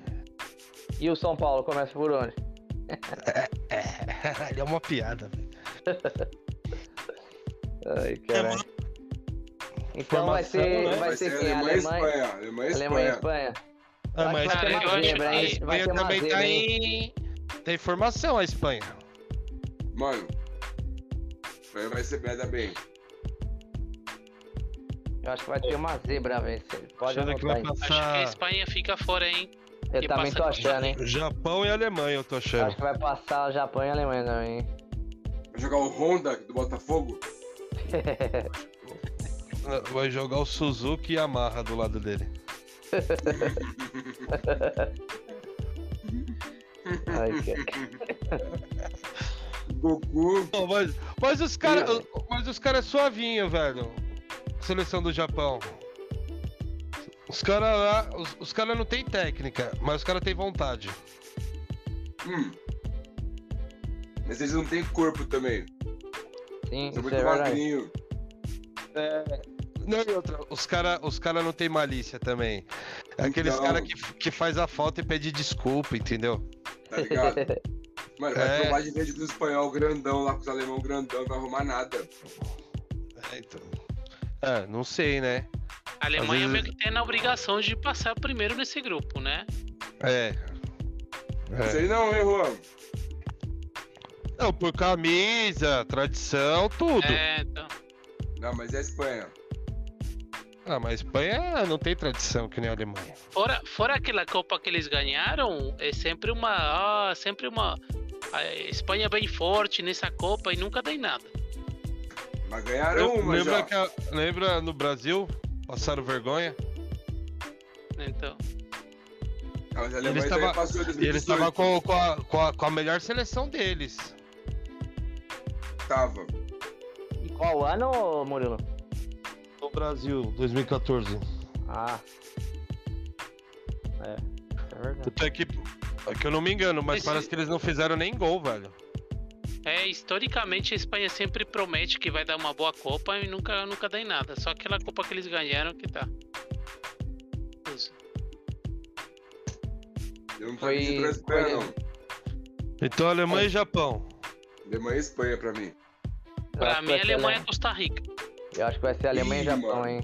E o São Paulo começa por onde? É, [LAUGHS] ele é uma piada. velho. [LAUGHS] Ai, caralho. Então vai ser, né? vai ser quem? Alemanha e Alemanha, Espanha. Alemanha e Alemanha e Espanha. Espanha. Ah, Vai mas ter Cara, uma eu acho zebra, que- hein? a Vai Espanha uma também zebra, tá em. Tem formação a Espanha. Mano. Espanha vai ser merda bem. Eu acho que vai ter uma zebra, velho. Pode Achando que vai aí. Acho que a passar Espanha fica fora, hein? Eu e também tô achando, hein? Japão e Alemanha, eu tô achando. Acho que vai passar o Japão e a Alemanha também, hein? Vai jogar o Honda do Botafogo? [LAUGHS] Vai jogar o Suzuki e a Yamaha do lado dele. [LAUGHS] Ai, cara. [LAUGHS] Goku. Não, mas, mas os caras. Mas os caras é suavinho, velho. Seleção do Japão. Os caras lá. Os, os caras não tem técnica, mas os caras têm vontade. Hum. Mas eles não têm corpo também. Sim, São muito é verdade. magrinhos. Não, e outra, os caras os cara não tem malícia também. É aqueles Então. caras que, que faz a falta e pede desculpa, entendeu? Tá ligado? [LAUGHS] Mano, vai É. tomar de vez os espanhol grandão lá, com os alemão grandão, não vai arrumar nada. É, então. É, não sei, né? A Alemanha vezes- meio que tem a obrigação de passar primeiro nesse grupo, né? É. Não é. sei não, hein, Juan? Não, por camisa, tradição, tudo. É, então. Não, mas é a Espanha. Ah, mas a Espanha não tem tradição que nem a Alemanha. Fora, fora aquela Copa que eles ganharam, é sempre uma. Ah, sempre uma. A Espanha bem forte nessa Copa e nunca tem nada. Mas ganharam uma lembra, já. que a- lembra no Brasil? Passaram vergonha? Então. Eles tava- E eles 2018. estavam com, com, a, com, a, com a melhor seleção deles. Tava. E qual ano, Murilo? No Brasil, 2014. Ah. É. É verdade. Até que, é que eu não me engano, mas Esse- parece que eles não fizeram nem gol, velho. É, historicamente a Espanha sempre promete que vai dar uma boa Copa e nunca, nunca dá em nada. Só aquela Copa que eles ganharam que tá. Isso. Eu não tô Foi- pra Espanha, foi- não. Então Alemanha e Japão. Alemanha e Espanha pra mim. Pra mim, Alemanha e Costa Rica. Eu acho que vai ser Alemanha e Japão, mano. hein?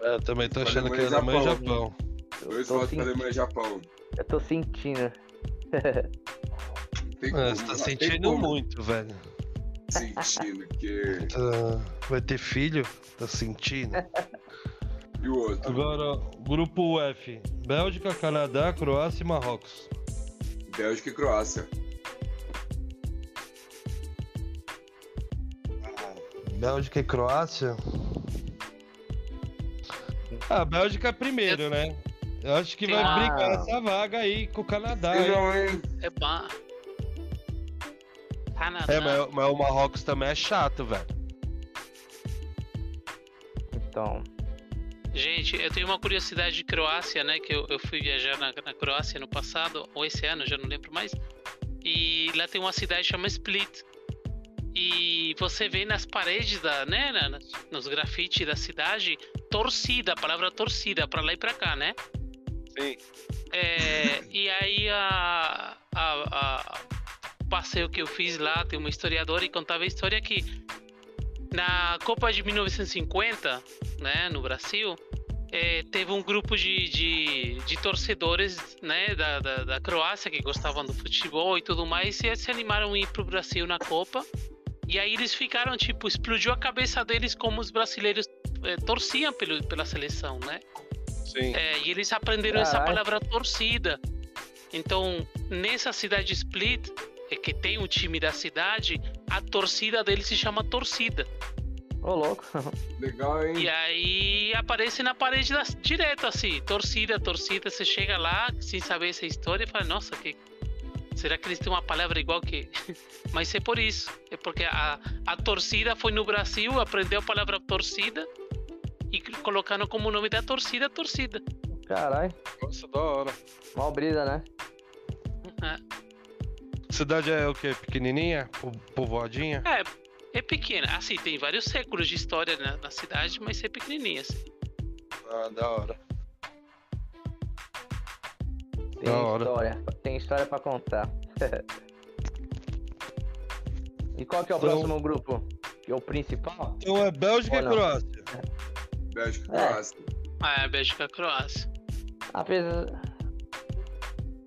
É, eu também tô achando que é Alemanha e Alemanha Japão. Dois votos pra Alemanha e Japão. Eu tô sentindo. [LAUGHS] Tem como, você tá sentindo muito, velho. Sentindo que. Tá- Vai ter filho? Tá sentindo? [LAUGHS] E o outro? Agora, grupo F: Bélgica, Canadá, Croácia e Marrocos. Bélgica e Croácia. Bélgica e Croácia? Ah, Bélgica primeiro, né? Eu acho que vai Ah. brigar essa vaga aí com o Canadá? É bom. Canadá. É, mas, mas o Marrocos também é chato, velho. Então. Gente, eu tenho uma curiosidade de Croácia, né? Que eu, eu fui viajar na, na Croácia no passado, ou esse ano, já não lembro mais. E lá tem uma cidade chamada Split. E você vê nas paredes, da, né? na- nos grafites da cidade, torcida, a palavra torcida, pra lá e pra cá, né? É, e aí a, a- a- o passeio que eu fiz lá, tem uma historiadora e contava a história que na Copa de 1950, né, no Brasil, é, teve um grupo de, de, de torcedores né, da, da, da Croácia que gostavam do futebol e tudo mais e se animaram a ir pro Brasil na Copa. E aí eles ficaram, tipo, explodiu a cabeça deles como os brasileiros é, torciam pelo, pela seleção, né? Sim. É, e eles aprenderam essa Caralho. palavra torcida. Então, nessa cidade Split, é que tem o time da cidade, a torcida dele se chama torcida. Ô, louco. [LAUGHS] Legal, hein? E aí aparece na parede da, direto assim, torcida, torcida. Você chega lá sem saber essa história e fala, nossa, que. Será que eles têm uma palavra igual que. [LAUGHS] Mas é por isso. É porque a, a torcida foi no Brasil, aprendeu a palavra torcida e colocando como nome da torcida, torcida. Caralho. Nossa, da hora. Mal brisa, né? É. Cidade é o quê? Pequenininha? Po- Povoadinha? É, é pequena. Assim, tem vários séculos de história na, na cidade, mas é pequenininha. Assim. Ah, da hora. Tem Da hora. história. Tem história pra contar. [LAUGHS] e qual que é o Então- próximo grupo? Que é o principal? Então é Bélgica e? Croácia. Bélgica e É. Croácia. Ah, é Bélgica Croácia. Apesar...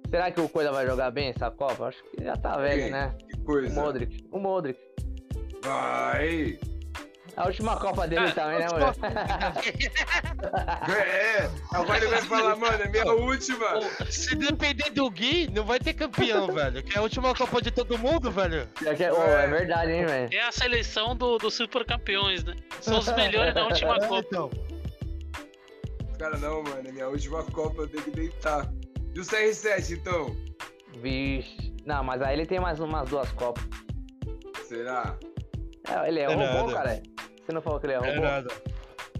Será que o Coisa vai jogar bem essa Copa? Acho que já tá velho, Quem? né? Que O coisa. Modric. O Modric. Vai! A última Copa dele Ah, também, né, mulher? [LAUGHS] É, agora ele vai falar, mano, é minha última. Se depender do Gui, não vai ter campeão, [LAUGHS] velho. Que é a última Copa de todo mundo, velho. É, Ô, é verdade, hein, velho? É a seleção do- dos super campeões, né? São os melhores da última [LAUGHS] É, Copa. então. Cara, não, mano, é minha última Copa, eu tenho que deitar. E o CR7, então? Vixe. Não, mas aí ele tem mais umas duas Copas. Será? É, ele é, É robô, nada. cara. Você não falou que ele é É robô? nada.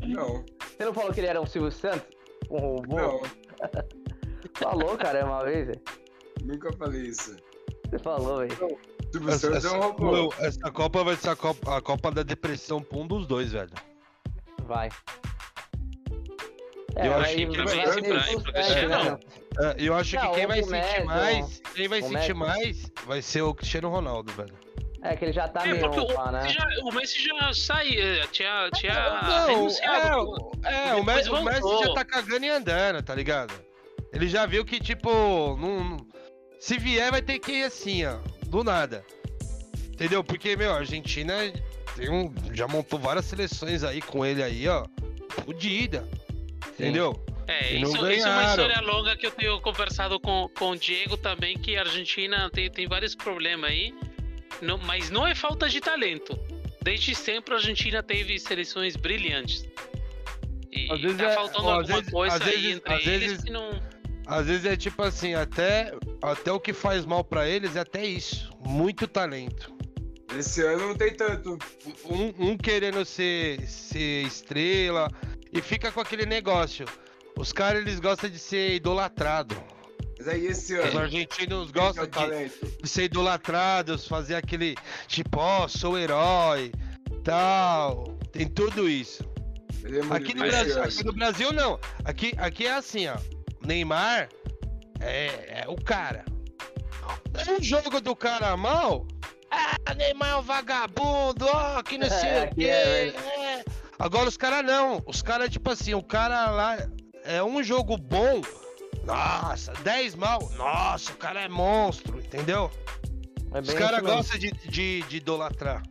Não, Você não falou que ele era um Silvio Santos? Um robô? não, [LAUGHS] Falou, cara, uma vez, velho. nunca falei isso. Você falou, velho. Silvio Essa, Santos é um robô. meu, essa Copa vai ser a Copa, a Copa da Depressão pra um dos dois, velho. Vai. Eu vai- achei que vai vai não. É, eu acho Não, que quem vai sentir mais, quem vai sentir mais vai ser o Cristiano Ronaldo, velho. É que ele já tá É, meio porque o, pá, né? já- o Messi já saiu, tinha, tinha Não, renunciado. é, é, o, Depois Messi, o Messi já tá cagando e andando, tá ligado? Ele já viu que, tipo, não, se vier vai ter que ir assim, ó, do nada. Entendeu? Porque, meu, a Argentina tem um, já montou várias seleções aí com ele aí, ó. fodida. Entendeu? É, isso, isso é uma história longa que eu tenho conversado com, com o Diego também, que a Argentina tem, tem vários problemas aí, não- mas não é falta de talento. Desde sempre a Argentina teve seleções brilhantes. E Às vezes tá é- faltando às alguma vezes- coisa às aí vezes- entre às eles vezes- que não. Às vezes é tipo assim, até, até o que faz mal pra eles é até isso. Muito talento. Esse ano não tem tanto. Um, um querendo ser, ser estrela e fica com aquele negócio. Os caras eles gostam de ser idolatrado. Mas aí esse Os ano. argentinos que é gostam o de, ser idolatrados, fazer aquele tipo, ó, sou herói, tal. Tem tudo isso. Veremos Aqui no, Brasil, aqui no Brasil não. Aqui, aqui é assim, ó. Neymar é, é o cara. Um jogo do cara mal. Ah, Neymar é um vagabundo, ó, que não sei É, [LAUGHS] o quê. é é. Agora os caras não. Os caras, tipo assim, o cara lá é um jogo bom. Nossa, 10 mal. Nossa, o cara é monstro, entendeu? É Os caras gostam de, de, de idolatrar.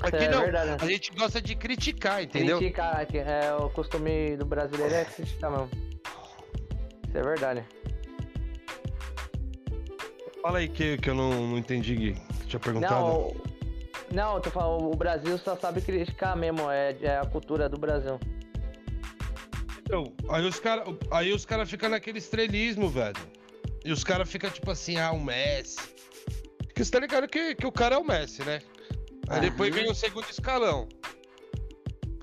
Aqui É não. verdade. A gente gosta de criticar, entendeu? Criticar, é o costume do brasileiro é criticar mesmo. Isso é verdade. Fala aí que, que eu não, não entendi, Gui. que Tinha perguntado. Não, não, eu tô falando, o Brasil só sabe criticar mesmo, é, é a cultura do Brasil. Então, aí os caras aí os cara ficam naquele estrelismo, velho. E os caras ficam tipo assim, ah, o Messi. Porque você tá ligado que, que o cara é o Messi, né? Aí depois vem o segundo escalão.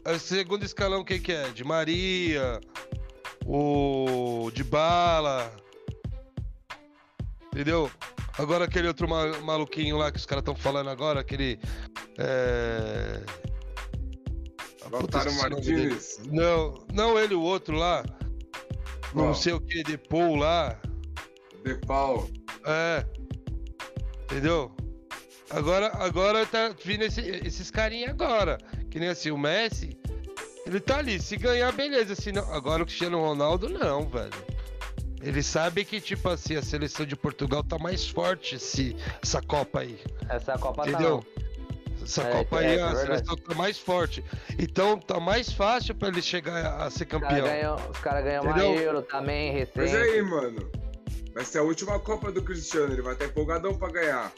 Aí o segundo escalão, quem que é? De Maria, o de Bala. Entendeu? Agora aquele outro ma- maluquinho lá que os caras estão falando agora, aquele. É... Puta, Lautaro dele. Martins. Não, não ele, o outro lá. Não Qual? sei o que, de Paul lá. De pau. É. Entendeu? Agora, agora tá vindo esse- esses carinha agora. Que nem assim, o Messi. Ele tá ali. Se ganhar, beleza. Se não, agora o Cristiano Ronaldo, não, velho. Ele sabe que, tipo assim, a seleção de Portugal tá mais forte esse, essa Copa aí. Essa Copa tá Entendeu? não. Essa É, Copa é, aí, é a seleção tá mais forte. Então tá mais fácil pra ele chegar a ser Os caras campeão. ganham, os cara ganham uma? Euro também, recente. Mas aí, mano. Vai ser a última Copa do Cristiano. Ele vai estar empolgadão pra ganhar.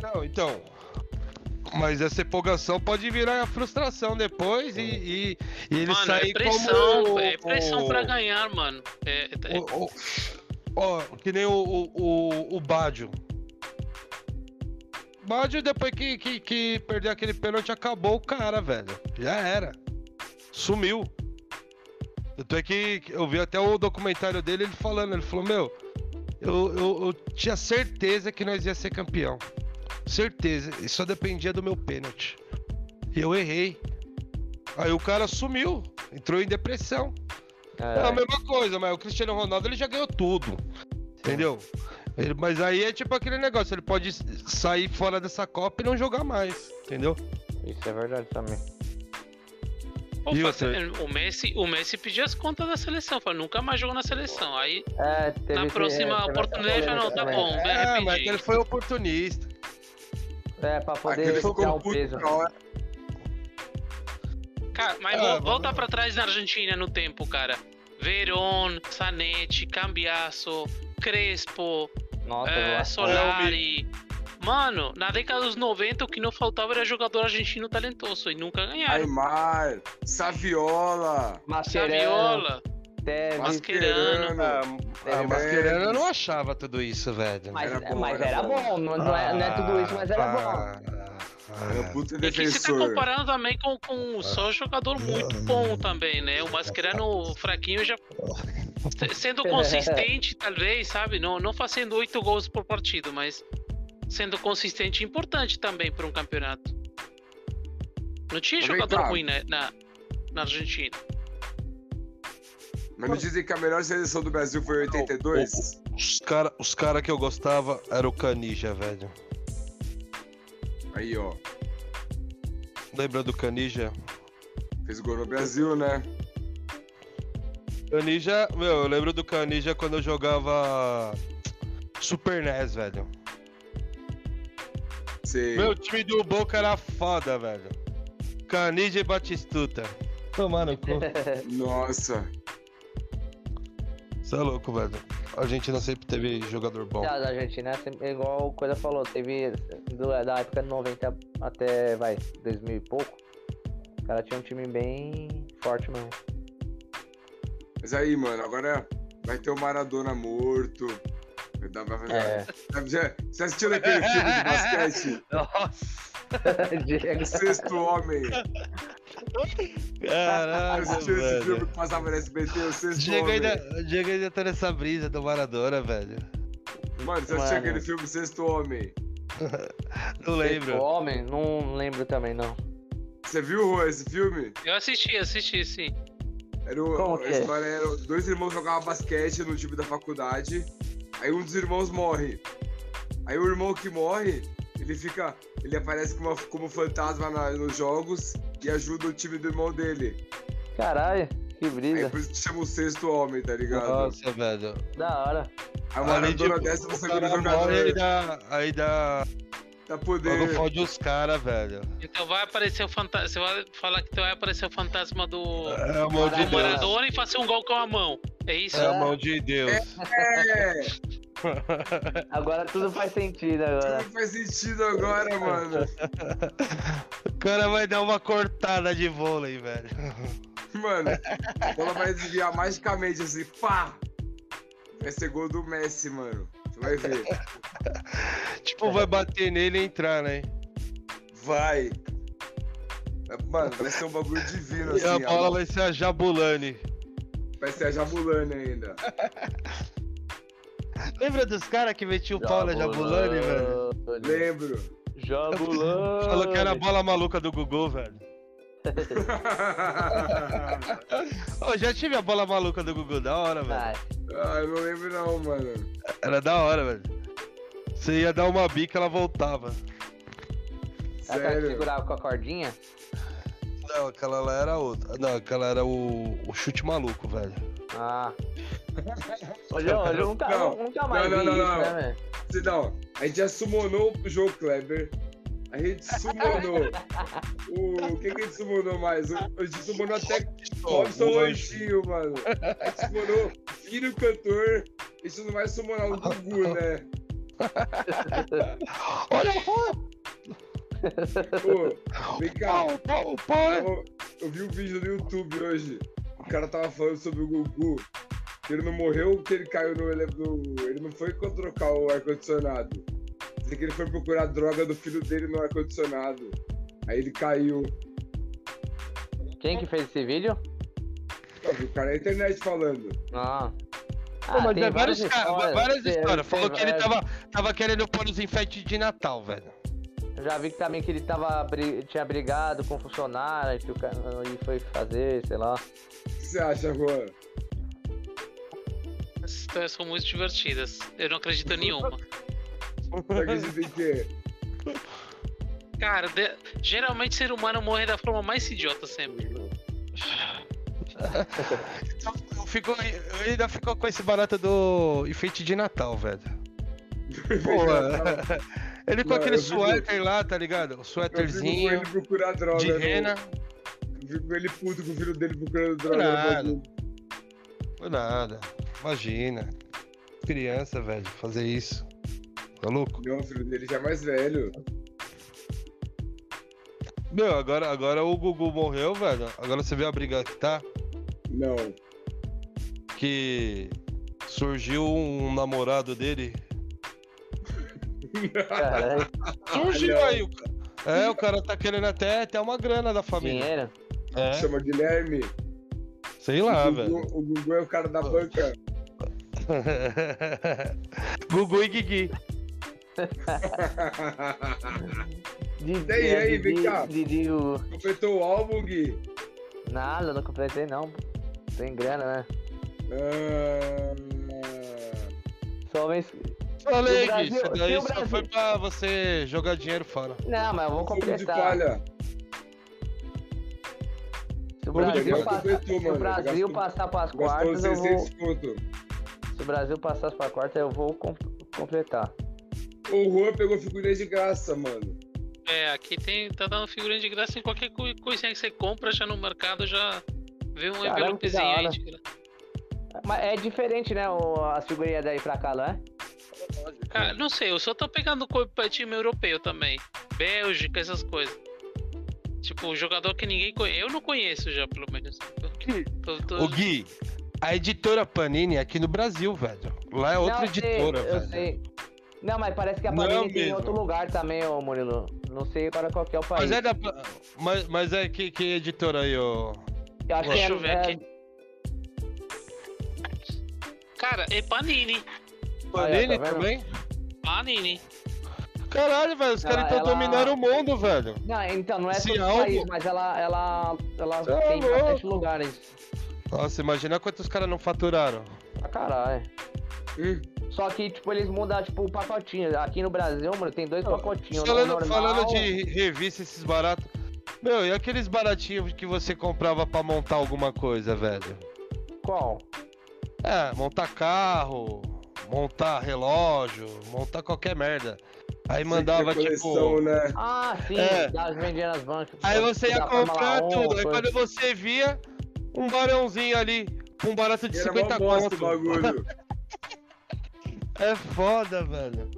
Não, então. Mas essa empolgação pode virar frustração depois e, e, e ele Mano, sair é pressão, como... é pressão pra ganhar, mano. É, é- o- o- Ó, que nem o, o, o, o Bádio. Bádio, depois que, que, que perdeu aquele pênalti, acabou o cara, velho. Já era. Sumiu. Tanto é que eu vi até o documentário dele, ele falando, ele falou, meu, eu, eu, eu tinha certeza que nós ia ser campeão. Certeza. E só dependia do meu pênalti. E eu errei. Aí o cara sumiu. Entrou em depressão. É a mesma coisa, mas o Cristiano Ronaldo ele já ganhou tudo. Entendeu? Ele- mas aí é tipo aquele negócio, ele pode sair fora dessa Copa e não jogar mais, entendeu? isso é verdade também. Pô, E faz- outra? o, Messi, o Messi pediu as contas da seleção, falou, nunca mais jogou na seleção. Aí, É, teve na próxima é, teve oportunidade, falou, não, tá bom, também. vai É, mas repetir. ele foi oportunista. É, pra poder tirar o peso. Cara, mas Ah, volta pra trás na Argentina no tempo, cara. Veron, Zanetti, Cambiasso, Crespo, Nossa, é, Solari. Mano, na década dos 90 o que não faltava era jogador argentino talentoso e nunca ganharam. Aymar. Saviola. Mascherano, Saviola, Tevez, Mascherano. Ah, ah, o Mascherano eu não achava tudo isso, velho. Mas, Era bom, mas era bom. bom, não, não é, não é tudo isso, mas era bom. Ah, puta E que você tá comparando também com, com só jogador muito bom também, né? O Mascherano fraquinho já. Se- Sendo [LAUGHS] consistente, talvez, sabe? Não, não fazendo oito gols por partido, mas sendo consistente é importante também para um campeonato. Não tinha jogador cá. ruim né, na, na Argentina. Mas me dizem que a melhor seleção do Brasil foi em 82. Os caras os cara que eu gostava era o Canija, velho. Aí, ó. Lembra do Canija? Fez gol no Brasil, né? Canija, meu, eu lembro do Canija quando eu jogava Super NES, velho. Sei. Meu time do Boca era foda, velho. Canija e Batistuta. Tomar no cu. [LAUGHS] Nossa. Você é louco, velho. A Argentina sempre teve jogador bom. Da da Argentina, sempre- igual o Coisa falou, teve do- da época de 90 até, vai, 2000 e pouco. O cara tinha um time bem forte mesmo. Mas aí, mano, agora vai ter o Maradona morto. É. Já, você assistiu aquele filme de basquete? [LAUGHS] Nossa, [LAUGHS] Diego. O Sexto Homem. caralho, assistiu esse filme que passava no SBT, O Sexto Diego Homem? ainda, Diego ainda tá nessa brisa do Maradona, velho. Mano, você assistiu Mano. aquele filme Sexto Homem? [LAUGHS] Não lembro. O homem, não lembro também, não. Você viu, Juan, esse filme? Eu assisti, assisti, sim. Era o, Como a é? história era dois irmãos jogavam basquete no time da faculdade. Aí um dos irmãos morre. Aí o irmão que morre, ele fica. Ele aparece como, como fantasma na- nos jogos e ajuda o time do irmão dele. Caralho, que Aí brisa. por isso que chama o sexto homem, tá ligado? Nossa, velho. Da hora. A Além de Maradona desce no o segundo cara morre, aí jogador. dá, aí dá. Tá Logo poder. fode os caras, velho. Então vai aparecer o fantasma. Você vai falar que então vai aparecer o fantasma do, É a mão de do Deus. Maradona e fazer um gol com a mão. É isso? É a mão de Deus. É, Agora tudo faz sentido agora. tudo faz sentido agora, mano. O cara vai dar uma cortada de vôlei, velho. Mano, a bola vai desviar magicamente assim, pá! Vai ser gol do Messi, mano. Vai ver. [LAUGHS] Tipo, vai bater nele e entrar, né? Vai. Mano, vai ser um bagulho divino, E a assim. bola ó. vai ser a Jabulani. Vai ser a Jabulani ainda. [LAUGHS] Lembra dos caras que metiam o pau na Jabulani, velho? Lembro. Jabulani. Falou que era a bola maluca do Gugu, velho. [LAUGHS] Ô, já tive a bola maluca do Gugu, da hora, velho. Ah, eu não lembro não, mano. Era da hora, velho. Você ia dar uma bica, ela voltava. ela Sério. segurava com a cordinha? Não, aquela lá era outra. Não, aquela era o, o chute maluco, velho. Ah. [LAUGHS] Hoje eu, hoje eu nunca, Não, nunca mais não, vi não, isso, não. né? Você não, a gente já summonou o João Kleber. A gente summonou. o. Quem que a gente summonou mais? O- A gente summonou até Robson o Lanchinho, mano. A gente summonou Filho Cantor. A gente não vai summonar o Gugu, né? Olha o Pô, vem cá. pau, pau, pau. Eu, eu vi um vídeo no YouTube hoje. O cara tava falando sobre o Gugu. Que ele não morreu porque ele caiu no, ele, no- Ele não foi trocar o ar-condicionado. Dizem que ele foi procurar droga do filho dele no ar-condicionado. Aí ele caiu. Quem que fez esse vídeo? O cara na internet falando. Ah. Pô, mas tem é várias, histórias, várias tem- histórias. tem Falou que ele tava, tava querendo pôr os enfeites de Natal, velho. Eu já vi que também que ele tava, tinha brigado com o funcionário, que o cara e foi fazer, sei lá. O que você acha, Juan? Essas histórias são muito divertidas. Eu não acredito em nenhuma. Você acredita em quê? Cara, de- geralmente ser humano morre da forma mais idiota sempre. Então, eu, fico, eu ainda fico com esse barato do enfeite de Natal, velho. Porra. Ele com Não, aquele fico- suéter lá, tá ligado? O suéterzinho ele procurar droga. de no- rena. Ele puto com o filho dele procurando droga. Nada. Foi nada. Imagina. Criança, velho, fazer isso. Tá louco? Não, o filho dele já é mais velho. Meu, agora, agora o Gugu morreu, velho. Agora você vê a briga que tá. Não. Que surgiu um namorado dele. Caralho, Surgiu não. aí, o cara. É, o cara tá querendo até, até uma grana da família. dinheiro? É, Chama Guilherme. sei lá, o, velho. Gugu, o Gugu é o cara da banca. [LAUGHS] Gugu e Guigui. Didi, E aí, aí, vem Didi, cá. Didi, o- Completou o álbum, Gui? Nada, não completei não. Tem grana, né? Ah, Só vez. Falei, Gui, isso daí só Brasil- foi pra você jogar dinheiro fora. Não, mas fogo de completar. palha. Se o Brasil, passa- Completou, se o. Brasil Gastou- passar para as Gastou quartas, eu vou. 600 conto. Se o Brasil passar para quartas, eu vou com- completar. O Juan pegou figurinha de graça, mano. É, aqui tem, tá dando figurinha de graça em qualquer coi- coisinha que você compra já no mercado, já vê um Caramba, envelopezinho aí de graça. Mas é diferente, né? O, as figurinhas daí pra cá, não é? Cara, não sei, eu só tô pegando co- pra time europeu também. Bélgica, essas coisas. Tipo, jogador que ninguém conhece. Eu não conheço já, pelo menos. Tô- tô- O Gui, a editora Panini é aqui no Brasil, velho. Lá é outra Não, eu sei, editora, eu velho. Não, mas parece que a Panini tem em mesmo. outro lugar também, ô Murilo. Não sei para qual que é o país. Mas é, da, mas, mas é que, que editora aí, ô? Eu acho que Deixa é, eu ver é- aqui. Cara, é Panini. Panini tá vendo? também? Panini. Caralho, velho, os caras estão ela- dominando o mundo, velho. Não, então, não é Se todo algo- país, mas ela, ela, ela é tem bastante lugares. Nossa, imagina quantos caras não faturaram. Pra caralho. Hum, Só que, tipo, eles mudam, tipo, o pacotinho. Aqui no Brasil, mano, tem dois pacotinhos. no Falando, normal, falando de revista, esses baratos. Meu, e aqueles baratinhos que você comprava pra montar alguma coisa, velho? Qual? É, montar carro, montar relógio, montar qualquer merda. Aí mandava, tipo. coleção, né? Ah, sim, É. das vendidas nas bancas. Aí você ia comprar 1, tudo. Aí quando você via um barãozinho ali, um barato de Era 50 mó bosta conto. o bagulho. [LAUGHS] É foda, velho.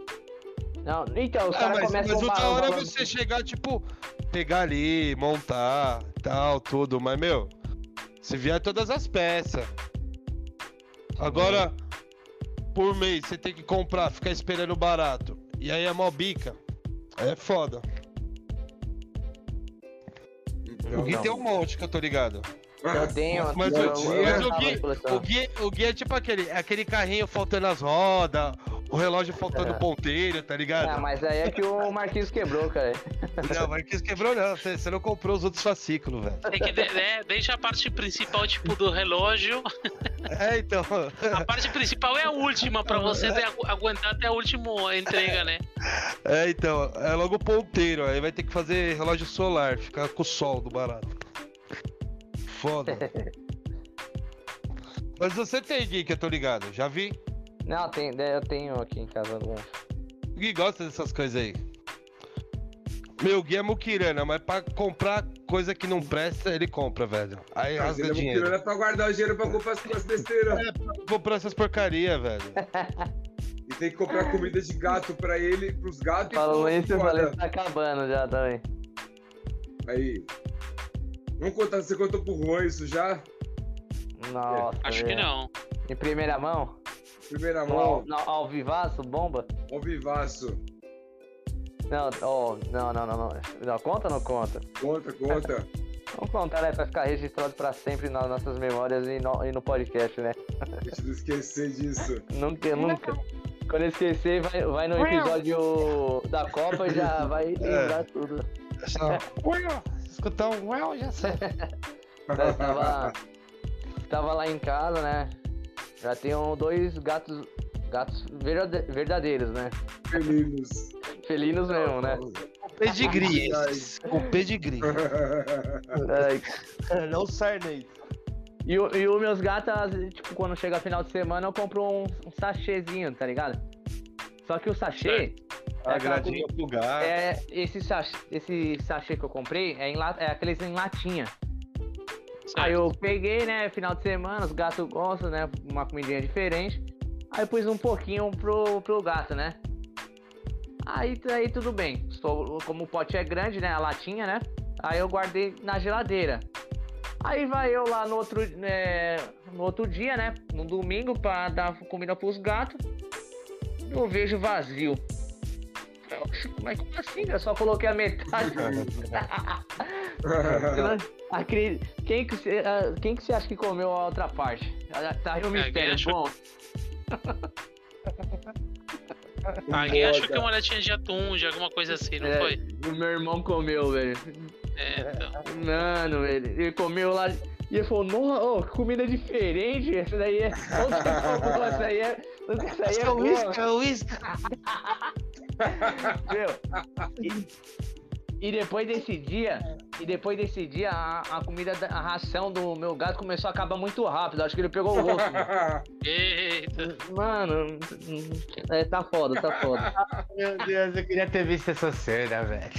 Não, então, os Ah, caras começam mas o a da hora é você chegar, tipo, pegar ali, montar, tal, tudo. Mas, meu, se vier todas as peças. Agora, por mês, você tem que comprar, ficar esperando barato. E aí é mó bica. Aí é foda. Então, o Gui não. tem um monte que eu tô ligado. Eu tenho, Mas, eu, o- eu, mas eu o, Gui, o, Gui, o Gui é tipo aquele, aquele carrinho faltando as rodas, o relógio faltando É. ponteiro, tá ligado? Ah, mas aí é que o Marquinhos quebrou, cara. Não, mas quis quebrou não, você, você não comprou os outros fascículos, velho. Tem que de- é, deixa a parte principal, tipo, do relógio. É, então. A parte principal é a última, pra você agu- aguentar até a última entrega, né? É, então, é logo o ponteiro, aí vai ter que fazer relógio solar, ficar com o sol do barato. Foda. [LAUGHS] Mas você tem, Gui, que eu tô ligado, já vi. Não, tem, eu tenho aqui em casa alguns. O Gui gosta dessas coisas aí. Meu, Gui é muquirana, mas pra comprar coisa que não presta, ele compra, velho. Aí Mas rasga ele é dinheiro. muquirana pra guardar o dinheiro pra comprar as coisas besteiras. Comprar essas porcaria, velho. [LAUGHS] E tem que comprar comida de gato pra ele, pros gatos Falando e isso, pro eu falei que tá acabando já também. Aí. Vamos contar, você contou pro Juan isso já? Nossa. Acho que velho. não. Em primeira mão? Primeira mão, no- ao vivaço, bomba? ao vivaço. Não, ó, não, não, não, não. Não, conta ou não conta? Conta, conta. Vamos contar, né? Pra ficar registrado pra sempre nas nossas memórias e no, e no podcast, né? Deixa eu não esquecer disso. [LAUGHS] Nunca, nunca. Quando eu esquecer, vai, vai no episódio da Copa e já vai lembrar tudo. Só, escutar um ué, já sei. [LAUGHS] Eu tava, tava lá em casa, né? Já tenho dois gatos, gatos verdade- verdadeiros, né? Felinos. Felinos mesmo, né? Pedigree. Com pedigree. Não Sarney. E, o- e os meus gatos, tipo, quando chega final de semana, eu compro um, um sachêzinho, tá ligado? Só que o sachê, A aquela gradinha é, esse, sachê, esse sachê que eu comprei é, em la- é aqueles em latinha. Aí eu peguei, né, final de semana, os gatos gostam, né, uma comidinha diferente. Aí pus um pouquinho pro, pro gato, né? Aí, aí tudo bem. Como o pote é grande, né, a latinha, né? Aí eu guardei na geladeira. Aí vai eu lá no outro, né, no outro dia, né, no domingo, pra dar comida pros gatos. Eu vejo vazio. Mas como assim? Eu só coloquei a metade. [LAUGHS] Quem que, você, ah, quem que você acha que comeu a outra parte? Ah, Tá aí o quem mistério. achou- Bom, [LAUGHS] Alguém achou que é uma latinha de atum, de alguma coisa assim, não é, foi? o meu irmão comeu, velho. É, então. Mano, velho. Ele comeu lá. E ele falou, nossa, ô, que comida diferente. Essa daí é. Essa aí é. Essa aí é boa. uísque, é uísque. [LAUGHS] Meu. E depois desse dia, e depois desse dia, a, a comida, da- a ração do meu gato começou a acabar muito rápido. Acho que ele pegou o gosto. mano. [LAUGHS] Eita. Mano, é, tá foda, tá foda. Meu Deus, eu queria ter visto essa cena, velho.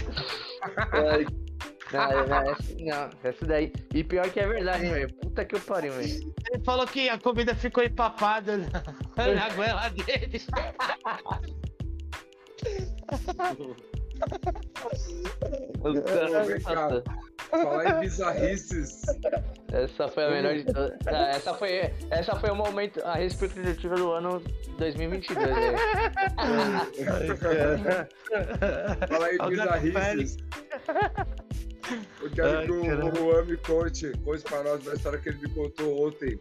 Não, [LAUGHS] não, essa, daí. E pior que é verdade, velho. Puta que eu pariu, velho. Ele falou que a comida ficou empapada na, na goela dele. Falar em bizarrices. Essa foi a melhor de todas. Não, [LAUGHS] essa foi, essa foi o momento, a expectativa do ano 2022, velho. Falar em bizarrices. Eu quero Ai, que o, caramba. Juan me conte, conte pra nós da história que ele me contou ontem.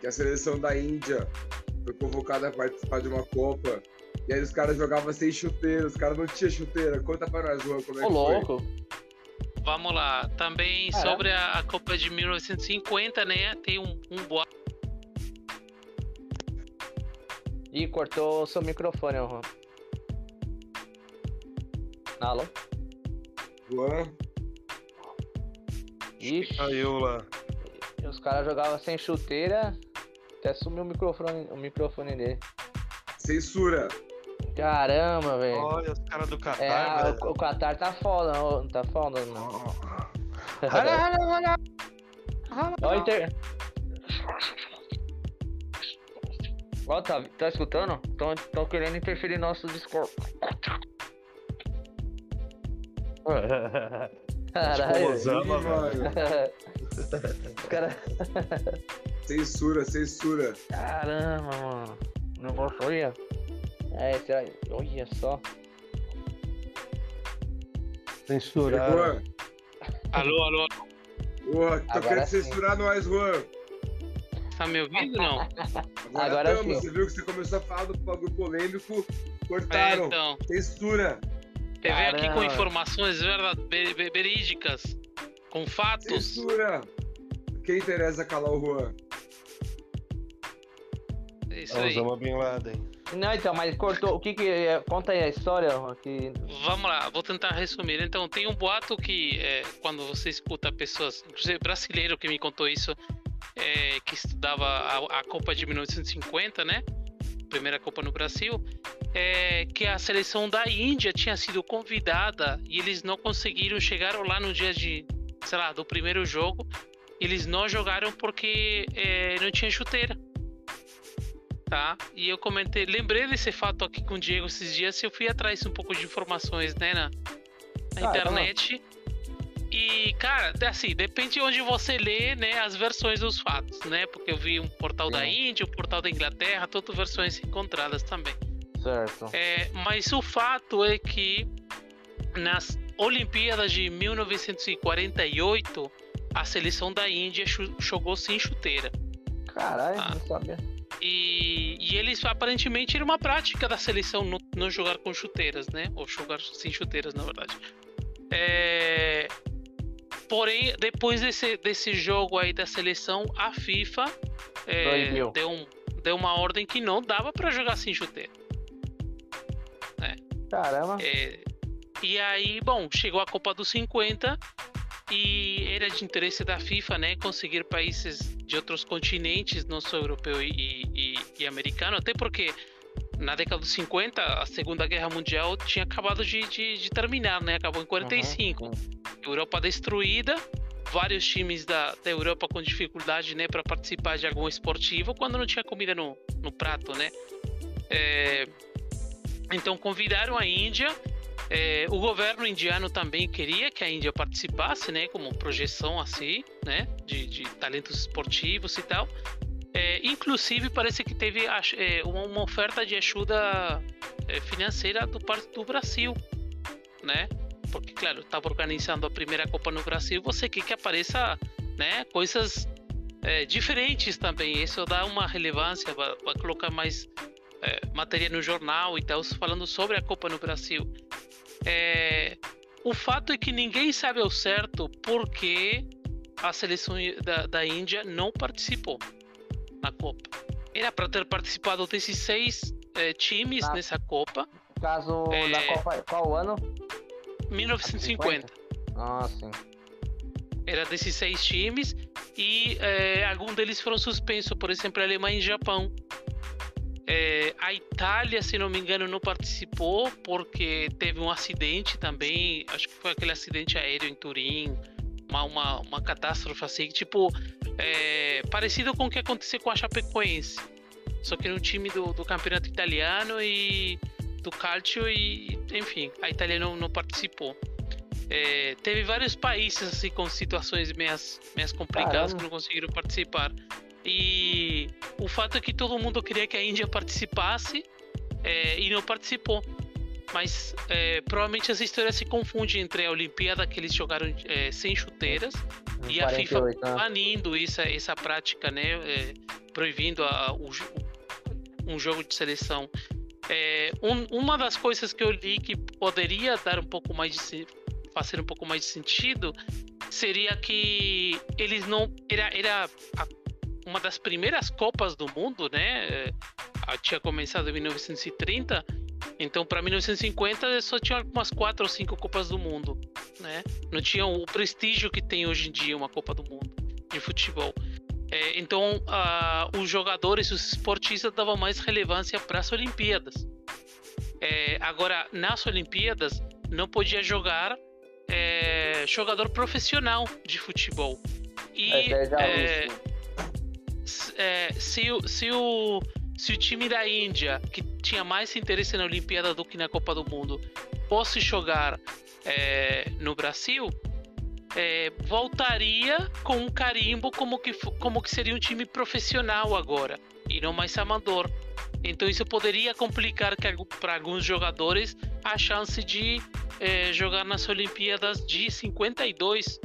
Que a seleção da Índia foi convocada a participar de uma Copa. E aí os caras jogavam sem chuteira, os caras não tinham chuteira. Conta pra nós, Juan, como é Ô, que foi. louco. Vamos lá. Também Caraca. sobre a, a Copa de 1950, né? Tem um, um boato. Ih, cortou o seu microfone. Juan. Alô? Juan, Ixi, Caiu lá. os caras jogavam sem chuteira. Até sumiu o microfone, o microfone dele. censura. Caramba, velho. Olha os caras do Catar, É, velho. o, o Qatar tá foda, não, tá foda, não. Ó, inter... Ó, tá, tá escutando? Tão, tão querendo interferir no nosso Discord. [LAUGHS] Caralho. Explosão. Ih, Zama, mano. [LAUGHS] Os caras. Censura, censura. Caramba, mano. O negócio olha. É, será... olha só. Censuraram. Juan, Alô, alô. Juan, tô Agora querendo sim. censurar nós, Juan. Tá me ouvindo não? Agora, Agora tamo. sim. Você viu que você começou a falar do bagulho polêmico, É, cortaram. então. Censura. Eu venho aqui com informações verídicas, com fatos. Censura. Quem interessa calar o Juan? É Isso É o aí. Osama Bin Laden. Não, então, mas cortou. O que que. é? Conta aí a história, que Vamos lá, vou tentar resumir. Então, tem um boato que é, quando você escuta pessoas, inclusive brasileiro que me contou isso, é, que estudava a, a Copa de 1950, né? Primeira Copa no Brasil, é, que a seleção da Índia tinha sido convidada e eles não conseguiram chegar lá no dia de, sei lá, do primeiro jogo. Eles não jogaram porque é, não tinha chuteira. Tá? E eu comentei, lembrei desse fato aqui com o Diego esses dias eu fui atrás um pouco de informações, né, na, na Caramba. internet. E, cara, assim, depende de onde você lê, né, as versões dos fatos, né? Porque eu vi um portal da Sim. Índia, um portal da Inglaterra, todas versões encontradas também. Certo. É, mas o fato é que nas Olimpíadas de 1948, a seleção da Índia jogou sem chuteira. Caralho, Ah. não sabia. E, e eles aparentemente era uma prática da seleção não, não jogar com chuteiras, né? Ou jogar sem chuteiras, na verdade. É, Porém, depois desse, desse jogo aí da seleção, a FIFA é, deu, um- deu uma ordem que não dava para jogar sem chuteira. Caramba. É, e aí, bom, chegou a Copa dos 50 e era de interesse da FIFA, né, conseguir países de outros continentes, não só europeu e, e- e americano, até porque na década dos 50 a Segunda Guerra Mundial tinha acabado de, de- de terminar, né, acabou em 45. Uhum, Europa destruída, vários times da, da Europa com dificuldade, né, para participar de algum esportivo quando não tinha comida no, no prato, né? É, então convidaram a Índia. é, o governo indiano também queria que a Índia participasse, né, como projeção assim, né, de, de talentos esportivos e tal. É, inclusive parece que teve é, uma, uma oferta de ajuda é, financeira do parte do Brasil, né? porque claro, estava organizando a primeira Copa no Brasil, você quer que apareça, né, coisas é, diferentes também. Isso dá uma relevância, vai, vai colocar mais é, matéria no jornal e tal, falando sobre a Copa no Brasil. É, o fato é que ninguém sabe ao certo por que a seleção da, da Índia não participou na Copa. Era para ter participado desses seis é, times Ah. nessa Copa. Caso É. da Copa. Qual ano? 1950. Ah, sim. Era desses seis times e alguns deles foram suspensos, por exemplo, a Alemanha e Japão. É, a Itália, se não me engano, não participou porque teve um acidente também. Acho que foi aquele acidente aéreo em Turim, uma, uma, uma catástrofe assim, tipo, é, parecido com o que aconteceu com a Chapecoense. Só que no time do, do campeonato italiano e do Calcio e, enfim, a Itália não, não participou. É, teve vários países assim, com situações meias, meias complicadas Caramba. que não conseguiram participar. E o fato é que todo mundo queria que a Índia participasse é, e não participou. Mas é, provavelmente essa história se confunde entre a Olimpíada que eles jogaram é, sem chuteiras Em e a FIFA 48, né? banindo essa, essa prática, né? é, proibindo a- o jo- um jogo de seleção. É, um- uma das coisas que eu li que poderia dar um pouco mais de fazer um pouco mais de sentido seria que eles não era, era a- uma das primeiras copas do mundo, né? É, a- tinha começado em 1930, então para 1950 só tinha umas quatro ou cinco copas do mundo, né? Não tinha o prestígio que tem hoje em dia uma Copa do Mundo de futebol. É, então, ah, os jogadores, os esportistas davam mais relevância para as Olimpíadas. É, agora, nas Olimpíadas, não podia jogar é, jogador profissional de futebol. E é é, Rússia. s- é, se, o, se, o, se o time da Índia, que tinha mais interesse na Olimpíada do que na Copa do Mundo, fosse jogar é, no Brasil, é, voltaria com um carimbo como que, como que seria um time profissional agora e não mais amador. Então isso poderia complicar para alguns jogadores a chance de é, jogar nas Olimpíadas de 52.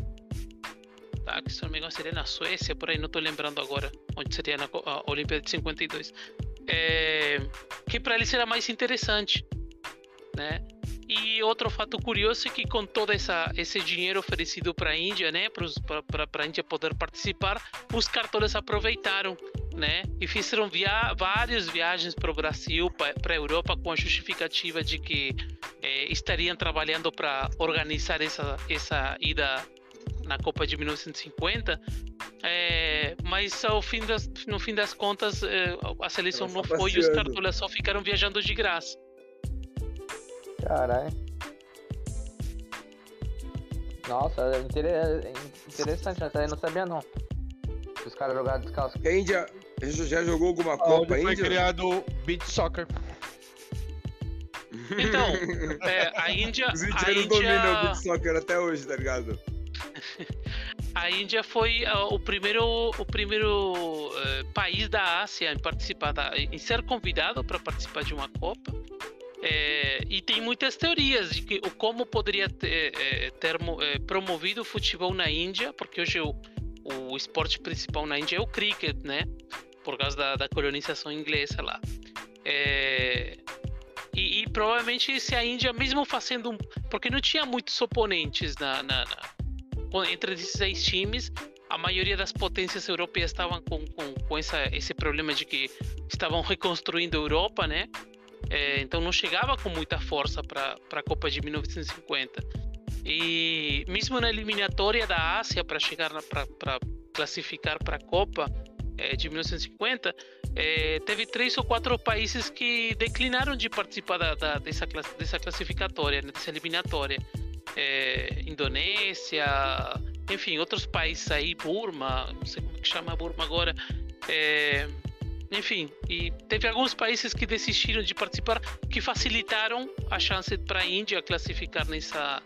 Tá, que se não me engano seria na Suécia, por aí não tô lembrando agora onde seria na Olimpíada de 52. É, que para eles era mais interessante, né? E outro fato curioso é que com todo essa, esse dinheiro oferecido para a Índia, né, para a Índia poder participar, os cartões aproveitaram, né, e fizeram via várias viagens para o Brasil, para a Europa, com a justificativa de que eh, estariam trabalhando para organizar essa, essa ida na Copa de 1950. eh, mas ao fim das, no fim das contas, eh, a seleção não foi e os cartolas só ficaram viajando de graça. Caralho. Nossa, é é interessante, essa aí eu não sabia não. Os caras jogaram descalço. A Índia já jogou alguma Onde Copa foi Índia? criado o beach soccer. Então, [LAUGHS] é, a Índia, Os indianos dominam o beat soccer até hoje, tá ligado? [LAUGHS] a Índia foi ah, o primeiro, o primeiro eh, país da Ásia em participar, da, em ser convidado para participar de uma Copa. É, e tem muitas teorias de que como poderia ter, eh, ter mo- eh, promovido o futebol na Índia, porque hoje o, o esporte principal na Índia é o cricket, né? Por causa da, da colonização inglesa lá. É, e, e provavelmente se a Índia, mesmo fazendo. Porque não tinha muitos oponentes na, na- na- entre esses seis times, a maioria das potências europeias estavam com, com, com essa, esse problema de que estavam reconstruindo a Europa, né? É, então não chegava com muita força para a Copa de 1950. E mesmo na eliminatória da Ásia para chegar para classificar para a Copa é, de 1950, é, teve três ou quatro países que declinaram de participar da, da- dessa, dessa classificatória, né, dessa eliminatória. É, Indonésia, enfim, outros países aí, Burma, não sei como que chama Burma agora. É, enfim, e teve alguns países que desistiram de participar, que facilitaram a chance para a Índia classificar nessa,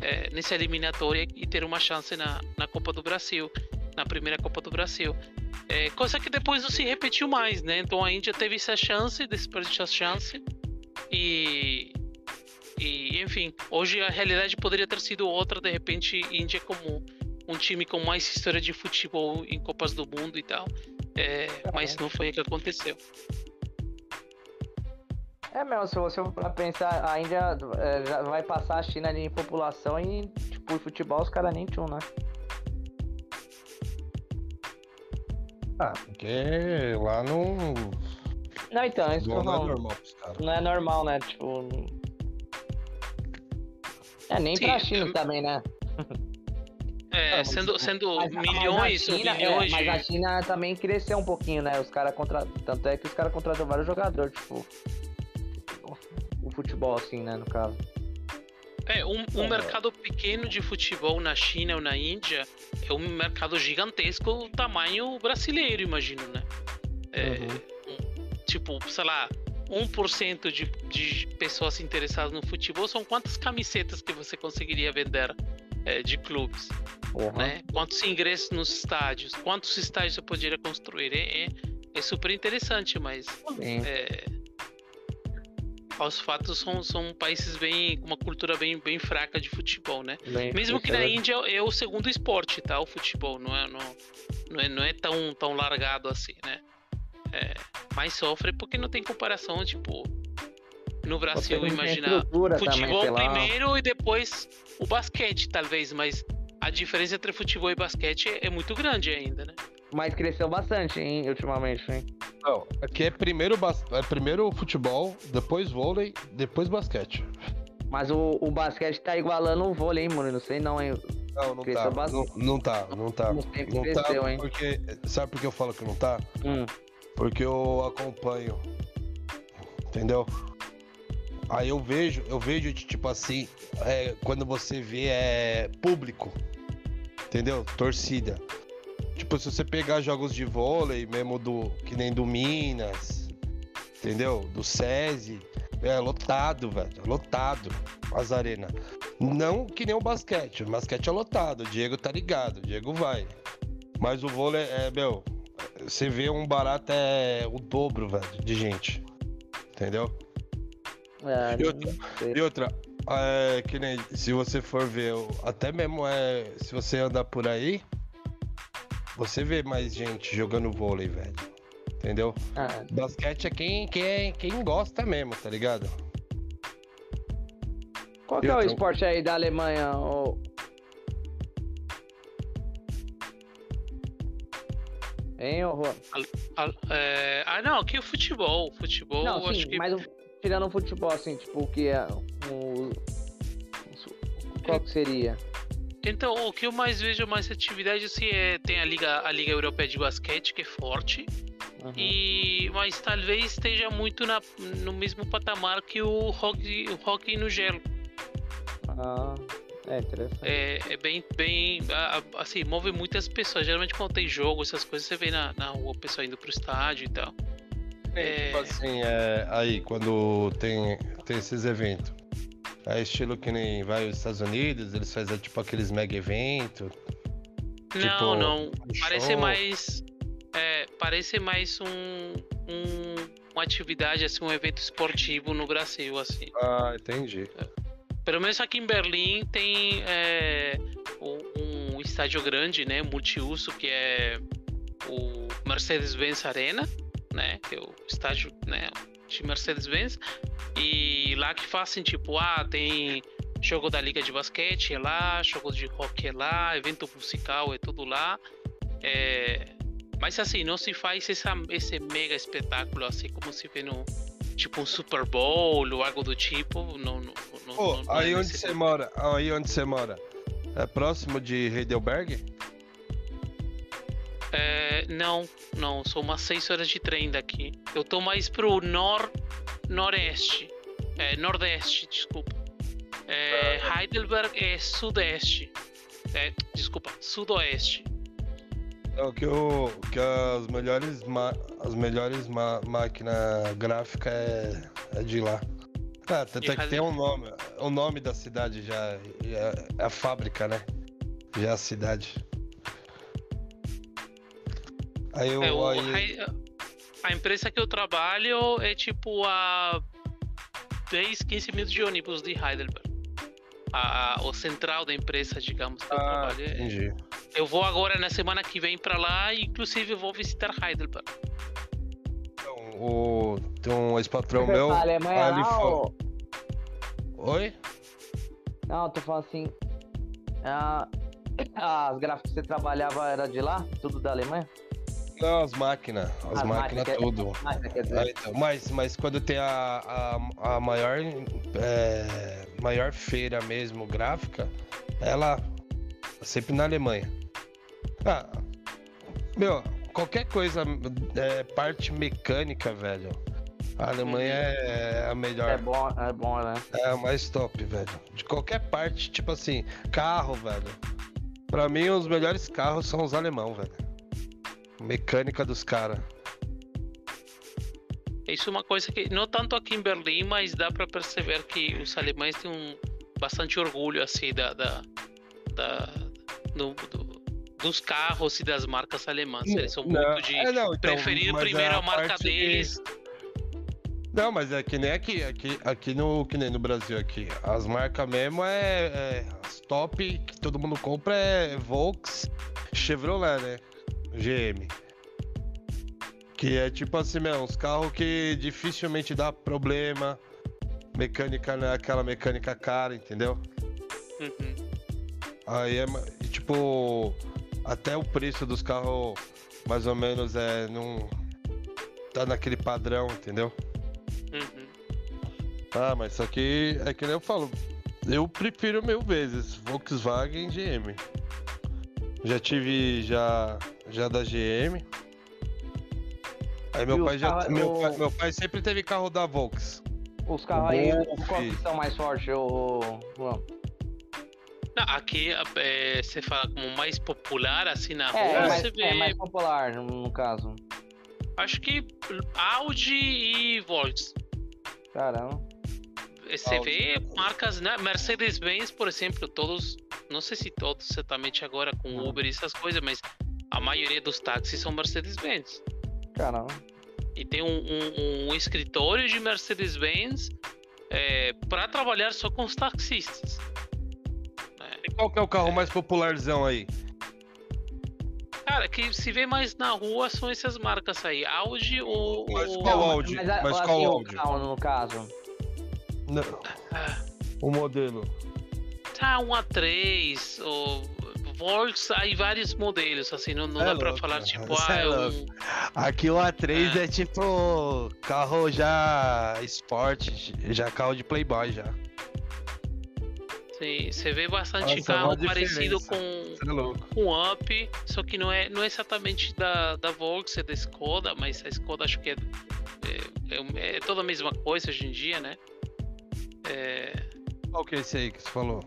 é, nessa eliminatória e ter uma chance na, na Copa do Brasil, na primeira Copa do Brasil. É, coisa que depois não se repetiu mais, né? Então a Índia teve essa chance, desperdiçou a chance. E, e, enfim, hoje a realidade poderia ter sido outra, de repente, Índia como um time com mais história de futebol em Copas do Mundo e tal. É, mas não foi o que aconteceu. É mesmo, se você for pra pensar, a Índia é, já vai passar a China ali em população e, tipo, o futebol os caras nem tinham, né? Ah, porque lá não. Não, então, isso eu Não é não, normal pros caras. não é normal, né? Tipo. É, nem Sim, pra China é- também, né? [LAUGHS] É, mas- sendo, sendo Mas, mas milhões China, é, mas a. China também cresceu um pouquinho, né? Os caras contra... Tanto é que os caras contratam vários jogadores, tipo. O futebol, assim, né? No caso. É, um, um mercado pequeno de futebol na China ou na Índia é um mercado gigantesco, tamanho brasileiro, imagino, né? É, Uhum. um- tipo, sei lá, 1% de, de pessoas interessadas no futebol são quantas camisetas que você conseguiria vender é, de clubes, Porra. né? Quantos ingressos nos estádios, quantos estádios você poderia construir? É, é, é super interessante, mas é, aos fatos são, são países bem com uma cultura bem, bem fraca de futebol, né? Bem, Mesmo que é na. Índia é o segundo esporte, tá? O futebol não é, não, não é, não é tão, tão largado assim, né? É, mas sofre porque não tem comparação, tipo, no Brasil, não imaginar também, futebol lá. primeiro e depois o basquete, talvez, mas a diferença entre futebol e basquete é, muito grande ainda, né? Mas cresceu bastante, hein, ultimamente, hein? Não, aqui é primeiro, bas... é primeiro futebol, depois vôlei, depois basquete. Mas o, o basquete tá igualando o vôlei, hein, mano? Não sei não, hein? Não, não Cresceu tá. Não, bastante. não tá, não tá. Não Não cresceu, tá hein? porque. Sabe por que eu falo que não tá? Hum. Porque eu acompanho. Entendeu? Aí eu vejo, eu vejo tipo assim, é, quando você vê é público. Entendeu? Torcida. Tipo, se você pegar jogos de vôlei, mesmo do. Que nem do Minas, entendeu? Do SESI, é lotado, velho. Lotado as arenas. Não que nem o basquete. O basquete é lotado. O Diego tá ligado. O Diego vai. Mas o vôlei é, meu. Você vê um barato é o dobro, velho, de gente. Entendeu? É, E outra-. E outra, é, que nem se você for ver, até mesmo é, se você andar por aí, você vê mais gente jogando vôlei, velho. Entendeu? Ah, Basquete é quem, quem, quem gosta mesmo, tá ligado? qual que é o esporte aí da Alemanha? ô? Hein? Ah, é, ah, não, aqui é o futebol. Futebol, Não, sim, acho que. mas tirando o futebol, assim, tipo, o que é o... Qual que seria? Então, o que eu mais vejo mais atividade assim, é tem a Liga, a Liga Europeia de Basquete, que é forte, Uhum. e mas talvez esteja muito na, no mesmo patamar que o hockey, o hockey no gelo. Ah, é interessante. É, é bem, bem, assim, move muitas pessoas. Geralmente quando tem jogo, essas coisas, você vê na, na rua o pessoal indo pro estádio e tal. É. Tipo assim, é, aí, quando tem, tem esses eventos. É estilo que nem vai aos Estados Unidos, eles fazem tipo aqueles mega eventos. Não, Tipo, não. Parece show. mais. É, parece mais um, um, uma atividade, assim, um evento esportivo no Brasil, assim. Ah, entendi. Pelo menos aqui em Berlim tem é, um, estádio grande, né, multiuso, que é o Mercedes-Benz Arena, né, que é o estádio, né, de Mercedes-Benz. E lá que fazem tipo, ah, tem jogo da liga de basquete é lá, jogo de hockey é lá, evento musical é tudo lá. É, mas assim, não se faz essa, esse mega espetáculo assim como se vê no tipo um Super Bowl ou algo do tipo. Não, não, não, Pô, não- não é aí onde nesse você mora? Aí onde você mora? É próximo de Heidelberg? É, não, não, são umas 6 horas de trem daqui. Eu tô mais pro nor, noroeste. É, nordeste, desculpa. É, Heidelberg é sudeste. É, desculpa, sudoeste. Não, que, o, que as melhores, as melhores máquinas gráficas é, é de lá. Ah, tanto E é que tem um nome. O nome da cidade já é, é a fábrica, né? Já é a cidade. Aí eu. É, o aí- Hei- a empresa que eu trabalho é tipo a 10, 15 minutos de ônibus de Heidelberg. A, o central da empresa, digamos, que eu Ah, trabalho. é- entendi. Eu vou agora na semana que vem pra lá e inclusive eu vou visitar Heidelberg. Então, o, tem um ex-patrão meu. tá na Alemanha aí ele lá, ou... Oi? Não, eu tô falando assim... ah, [COUGHS] as gráficas que você trabalhava era de lá? Tudo da Alemanha? Não, as máquinas. As, As máquinas máquinas, tudo. Máquina, quer Ah, dizer. então, mas, mas quando tem a, a, a maior, é, maior feira mesmo gráfica, ela sempre na Alemanha. Ah, meu, qualquer coisa, é, parte mecânica, velho. A Alemanha é a melhor. É bom, é bom, né? É a mais top, velho. De qualquer parte, tipo assim, carro, velho. Pra mim, os melhores carros são os alemão, velho. Mecânica dos caras. Isso é uma coisa que, não tanto aqui em Berlim, mas dá para perceber que os alemães têm um bastante orgulho, assim, da. da, da- do- do- dos carros e das marcas alemãs. Eles são Não, muito de é, não, então, preferir primeiro é a marca deles. Não, mas é que nem aqui, aqui, aqui no, que nem no Brasil aqui. As marcas mesmo é, é as top que todo mundo compra é Volks, Chevrolet, né? GM. Que é tipo assim, meu, uns carros que dificilmente dá problema. Mecânica não é aquela mecânica cara, entendeu? Uhum. Aí é, tipo, até o preço dos carros mais ou menos é não tá naquele padrão, entendeu? Uhum. Ah, mas só que é que nem eu falo, eu prefiro mil vezes Volkswagen e GM. Já tive já já da GM. Aí meu pai já carros- meu, o- pai, meu pai sempre teve carro da Volks. Os carros aí, Golf. qual que são mais fortes, ô... João? Não, aqui é, você fala como mais popular, assim, na rua, É, é, mais, você vê. é mais popular, no, caso. Acho que Audi e Volks. Caramba. Você Audi. vê marcas, né? Mercedes-Benz, por exemplo, todos, não sei se todos exatamente agora com. Uber e essas coisas, mas a maioria dos táxis são Mercedes-Benz. Caramba. E tem um, um- um escritório de Mercedes-Benz é, para trabalhar só com os taxistas. E qual que é o carro mais popularzão aí? Cara, que se vê mais na rua são essas marcas aí, Audi ou. Mas ou- qual Audi? Mas, Mas assim, qual o Audi? carro, no caso. Não, Ah, o modelo. Tá, um A3, ou Volks, aí vários modelos, assim, não, não É dá pra louco, falar né? [LAUGHS] tipo, Cê ah, é é um. Aqui o A3 É. é tipo carro já esporte, já carro de playboy já. Sim, você vê bastante Nossa, carro mó parecido com, é com Up, só que não é, não é exatamente da, da Volks, é da Skoda, mas a Skoda acho que é, é, é, é toda a mesma coisa hoje em dia, né? É, Qual que é esse aí que você falou?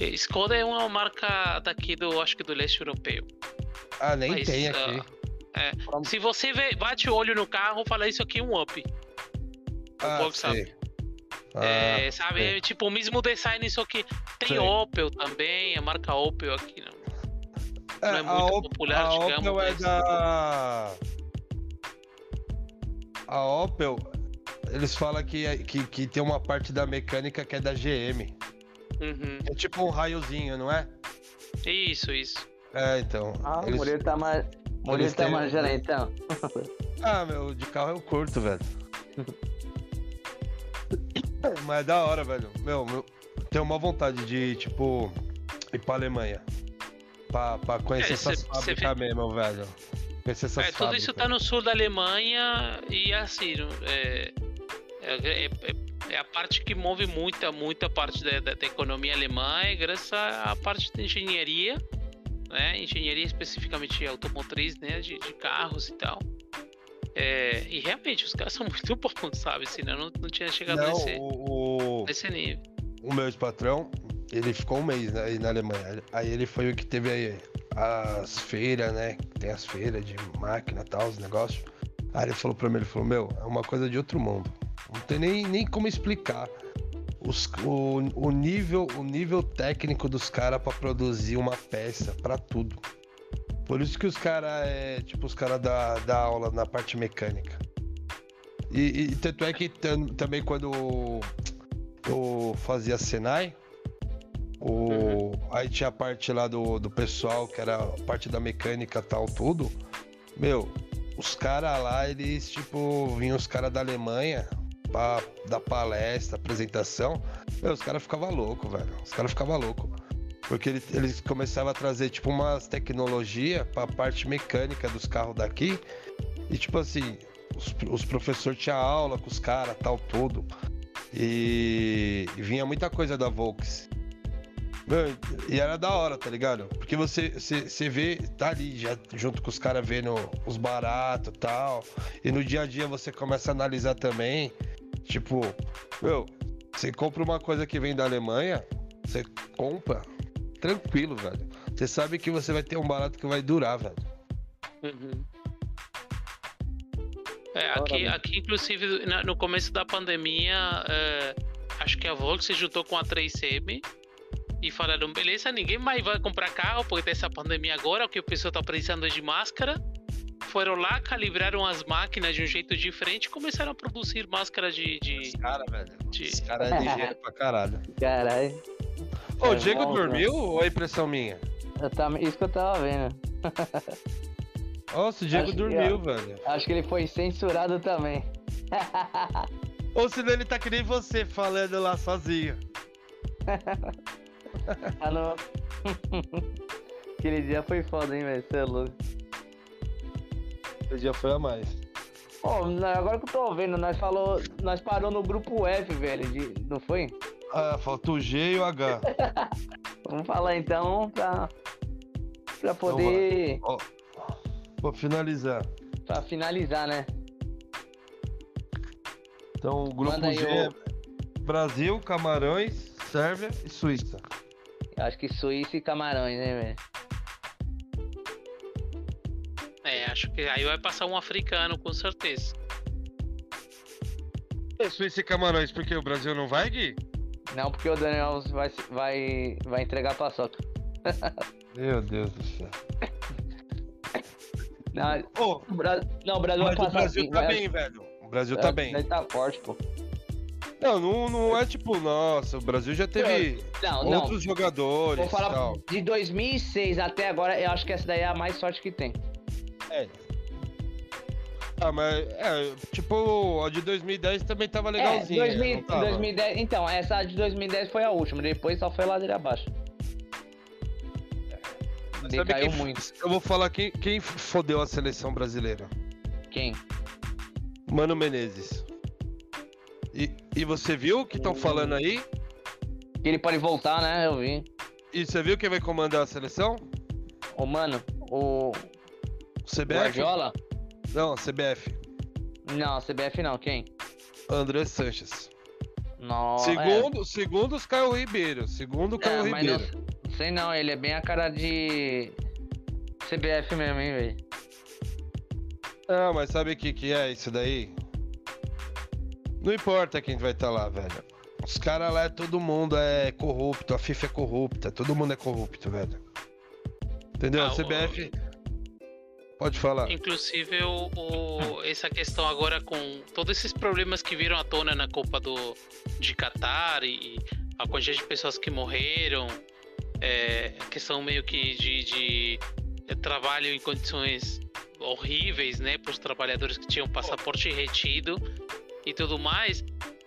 É, Skoda é uma marca daqui do, acho que do leste europeu. Ah, nem Mas, tem ah, aqui. Se você vê, bate o olho no carro, fala isso aqui é um Up. Ah, Volks, sei. sabe? Ah, é, sabe, é tipo o mesmo design, só que tem Sei. Opel também, a marca Opel aqui. Não, É, não é muito Op- popular, a digamos, Opel é da. A Opel, eles falam que, é- que, que tem uma parte da mecânica que é da GM. Uhum. É tipo um raiozinho, não é? Isso, isso. É, então. Ah, o eles- Murilo tá mais. Murilo tá têm- manjando então. [LAUGHS] Ah, meu, de carro eu curto, velho. [LAUGHS] Mas é da hora, velho. Meu, meu, tenho uma vontade de, tipo, ir pra Alemanha. Pra, pra conhecer É, essas cê- cê fábricas mesmo, velho. Conhecer essas É, tudo fábricas. isso tá no sul da Alemanha e assim, é, é, é- é a parte que move muita, muita parte da, da- da economia alemã é graças à parte da engenharia, né? Engenharia especificamente automotriz, né? De, de carros e tal. É, e realmente os caras são [LAUGHS] muito bons, sabe? Senão não, não tinha chegado Não, nesse, o, o, nesse nível. o meu ex-patrão, ele ficou um mês né, aí na Alemanha. Aí ele foi o que teve aí as feiras, né? Tem as feiras de máquina e tal, os negócios. Aí ele falou pra mim, ele falou, meu, é uma coisa de outro mundo. Não tem nem, nem como explicar. Os, o, o, nível, o nível técnico dos caras pra produzir uma peça, pra tudo. Por isso que os caras é, tipo, os caras da, da aula na parte mecânica. E, e tanto é que tam- também quando eu fazia Senai, o, aí tinha a parte lá do, do pessoal, que era a parte da mecânica tal, tudo. Meu, os caras lá, eles, tipo, vinham os caras da Alemanha pra dar palestra, apresentação. Meu, os caras ficavam loucos, velho. Os caras ficavam loucos. Porque ele- eles começavam a trazer, tipo, umas tecnologia pra parte mecânica dos carros daqui. E, tipo assim, os, os professores tinham aula com os caras, tal, tudo. E, e vinha muita coisa da Volks. Meu, e era da hora, tá ligado? Porque você, você, você vê, tá ali já junto com os caras vendo os baratos e tal. E no dia a dia você começa a analisar também. Tipo, meu, você compra uma coisa que vem da Alemanha, você compra tranquilo, velho. Você sabe que você vai ter um barato que vai durar, velho. Uhum. É, aqui, aqui, inclusive, no começo da pandemia, é, acho que a Volks se juntou com a 3M e falaram: beleza, ninguém mais vai comprar carro porque tem essa pandemia agora, o que o pessoal tá precisando é de máscara. Foram lá, calibraram as máquinas de um jeito diferente e começaram a produzir máscara de. de- Cara, velho. de- Esse cara é ligeiro pra caralho. Caralho. Ô, o É, Diego volta. dormiu ou é impressão minha? Eu tava- Isso que eu tava vendo. Nossa, o Diego Acho que, dormiu, ó. velho. Acho que ele foi censurado também. Ou senão ele tá que nem você, falando lá sozinho. [LAUGHS] Tá no... [LAUGHS] Aquele dia foi foda, hein, velho? Você é louco. Esse dia foi a mais. Agora que eu tô vendo, nós falou. Nós parou no grupo F, velho. de- Não foi? Ah, falta o G e o H. [LAUGHS] Vamos falar então pra. Pra poder. Ó, vou finalizar. Pra finalizar, né? Então, o grupo Manda G o- é Brasil, Camarões, Sérvia e Suíça. Eu acho que Suíça e Camarões, né, velho? Acho que aí vai passar um africano, com certeza. É, Suíça e Camarões, porque o Brasil não vai, Gui? Não, porque o Daniel vai, vai, vai entregar a paçoca. Meu Deus do céu. [LAUGHS] Não, Ô, o Bra... não, o Brasil mas o Brasil tá bem, velho. O Brasil é, tá bem. Ele tá forte, pô. Não, não, não é tipo, nossa, o Brasil já teve Não, não. outros jogadores Vou falar tal. de 2006 até agora, eu acho que essa daí é a mais sorte que tem. É. Ah, mas, é, tipo, a de 2010 também tava legalzinha. é, 2000, não tava? 2010, então, essa de 2010 foi a última, depois só foi ladeira abaixo. Sabe Decaiu quem- muito. Eu vou falar quem, quem fodeu a seleção brasileira. Quem? Mano Menezes. E, e você viu o que estão falando aí? Que ele pode voltar, né? Eu vi. E você viu quem vai comandar a seleção? Ô, mano, o O CBF? Guardiola? Não, CBF. Não, CBF não, quem? André Sanches. Não, Segundo, segundo os Caio Ribeiro. Segundo o é, Caio é, mas Ribeiro. não sei não, ele é bem a cara de CBF mesmo, hein, velho. Não, mas sabe o que, que é isso daí? Não importa quem vai estar lá, velho. Os caras lá, todo mundo é corrupto, a FIFA é corrupta, todo mundo é corrupto, velho. Entendeu? Ah, a o- CBF. Pode falar. Inclusive, o, o- essa questão agora com todos esses problemas que viram à tona na Copa do, de Qatar e a quantidade de pessoas que morreram, é, questão meio que de, de, é, trabalho em condições horríveis, né, para os trabalhadores que tinham passaporte retido e tudo mais.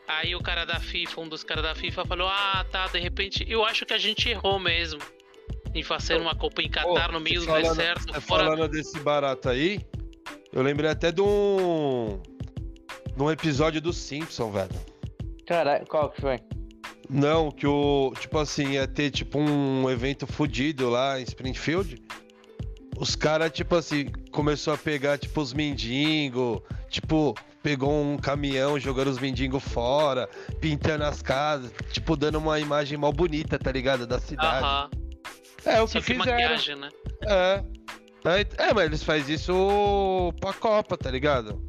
Aí o cara da FIFA, um dos caras da FIFA falou: Ah, tá, de repente, eu acho que a gente errou mesmo em fazer uma Copa em Qatar Ô, no meio do falando- deserto, você fora falando desse barato aí, eu lembrei até de um. de um episódio do Simpson, velho. Caralho, qual que foi? Não, que o. Tipo assim, ia ter tipo um evento fudido lá em Springfield. Os caras, tipo assim, começou a pegar, tipo, os mendigos, tipo, pegou um caminhão jogando os mendigos fora, pintando as casas, tipo, dando uma imagem mal bonita, tá ligado? Da cidade. Aham. É o que Só que fizeram. maquiagem, né? É. É, é, mas eles fazem isso pra Copa, tá ligado?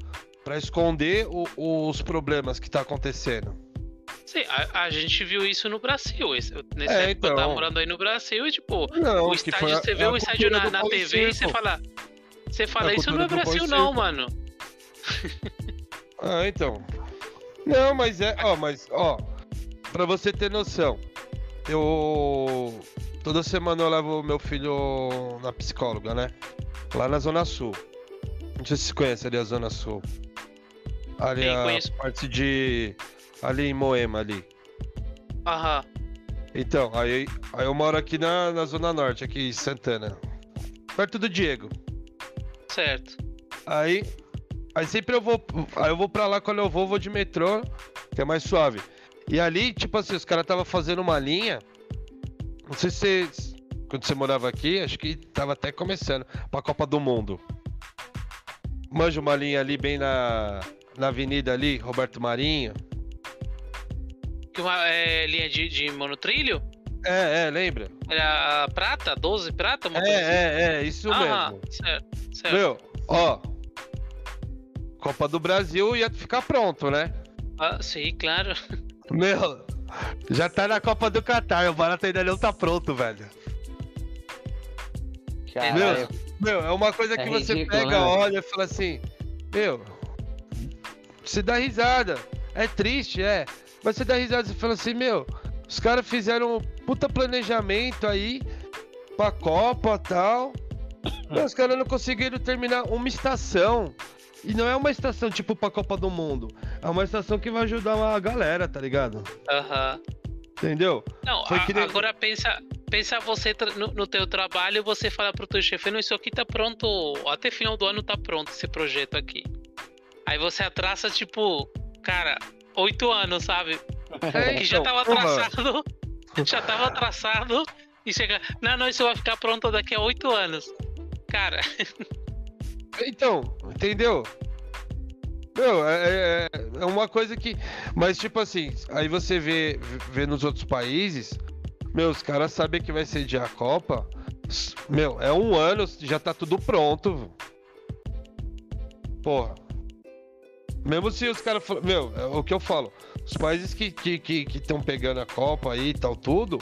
Pra esconder o- os problemas que tá acontecendo. Sim, a, a gente viu isso no Brasil. Esse, nessa É, época eu tava então. morando aí no Brasil e, tipo, Não, o que estádio, foi você vê a o estádio na, na TV e você fala. Você fala, A isso não é Brasil, não, mano. Ah, então. Não, mas é, ó, mas ó, pra você ter noção, eu toda semana eu levo meu filho na psicóloga, né? Lá na Zona Sul. Não sei se você conhece ali a Zona Sul. Ali Sim, a conheço. parte de ali em Moema ali. Aham. Então, aí, aí eu moro aqui na, na Zona Norte, aqui em Santana. Perto do Diego. Certo. Aí, aí sempre eu vou. Aí eu vou pra lá quando eu vou, vou de metrô, que é mais suave. E ali, tipo assim, os caras tava fazendo uma linha. Não sei se você. Quando você morava aqui, acho que tava até começando. Pra Copa do Mundo. Manja uma linha ali bem na. Na avenida ali, Roberto Marinho. Uma é, linha de, de monotrilho? É, é, lembra? Era a prata? 12 prata? Uma coisa assim? É, é, é, isso Aham, mesmo. certo, certo. Meu, ó. Copa do Brasil ia ficar pronto, né? Ah, sim, claro. Meu, já tá na Copa do Catar, o barato ainda não tá pronto, velho. Caralho. Meu, é uma coisa que É você ridículo, pega, né? olha e fala assim, meu, você dá risada. É triste, é. Mas você dá risada e fala assim, meu, os caras fizeram um puta planejamento aí pra Copa e tal. Mas os caras não conseguiram terminar uma estação. E não é uma estação tipo pra Copa do Mundo. É uma estação que vai ajudar a galera, tá ligado? Aham. Entendeu? Não, a- nem- agora pensa, pensa você no, no teu trabalho, você fala pro teu chefe, não, isso aqui tá pronto, até final do ano tá pronto esse projeto aqui. Aí você atrasa, tipo, cara, oito anos, sabe? É, Que já então, tava traçado, [LAUGHS] já tava traçado, e chega, não, não, isso vai ficar pronto daqui a oito anos. Cara, [LAUGHS] Então, entendeu? Meu, é, é- é uma coisa que. Mas, tipo assim, aí você vê, vê nos outros países, meu, os caras sabem que vai ser dia a Copa. Meu, é um ano, já tá tudo pronto. Porra. Mesmo se os caras. Meu, é o que eu falo. Os países que estão que, que, estão pegando a Copa aí e tal, tudo,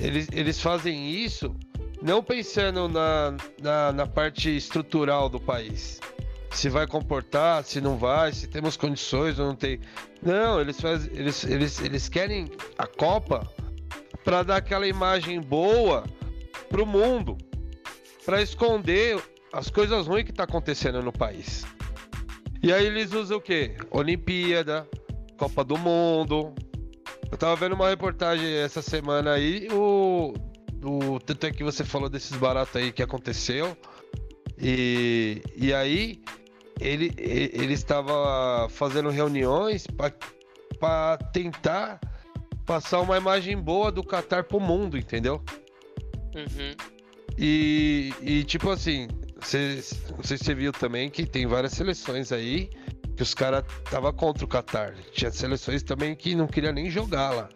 eles, eles fazem isso não pensando na, na, na parte estrutural do país. Se vai comportar, se não vai, se temos condições ou não tem. Não, eles fazem. Eles, eles, eles querem a Copa para dar aquela imagem boa pro mundo. para esconder as coisas ruins que tá acontecendo no país. E aí eles usam o quê? Olimpíada, Copa do Mundo. Eu tava vendo uma reportagem essa semana aí, o, o tanto é que você falou desses baratos aí que aconteceu. E, e aí ele, ele estava fazendo reuniões para tentar passar uma imagem boa do Qatar pro mundo, entendeu? Uhum. E, e tipo assim, cê, não sei se você viu também que tem várias seleções aí que os caras tava contra o Qatar. Tinha seleções também que não queria nem jogar lá.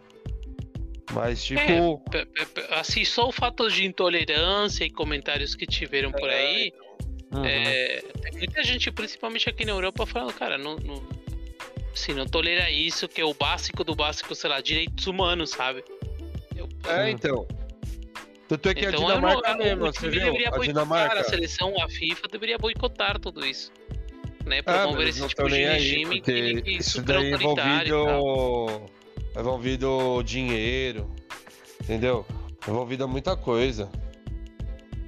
Mas tipo, É, pe- pe- Assim, só o fato de intolerância e comentários que tiveram por aí, Uhum. é, tem muita gente, principalmente aqui na Europa, falando, cara, não, não, assim, não tolera isso, que é o básico do básico, sei lá, direitos humanos, sabe? Eu- é então. Tanto é que então, a eu não- Dinamarca eu- mesmo, o você viu? deveria A boicotar, Dinamarca. a seleção, a FIFA deveria boicotar tudo isso. Né, Ah, promover eles esse não tipo de regime que, que isso super daí é e envolvido, é envolvido dinheiro, entendeu? Envolvido muita coisa.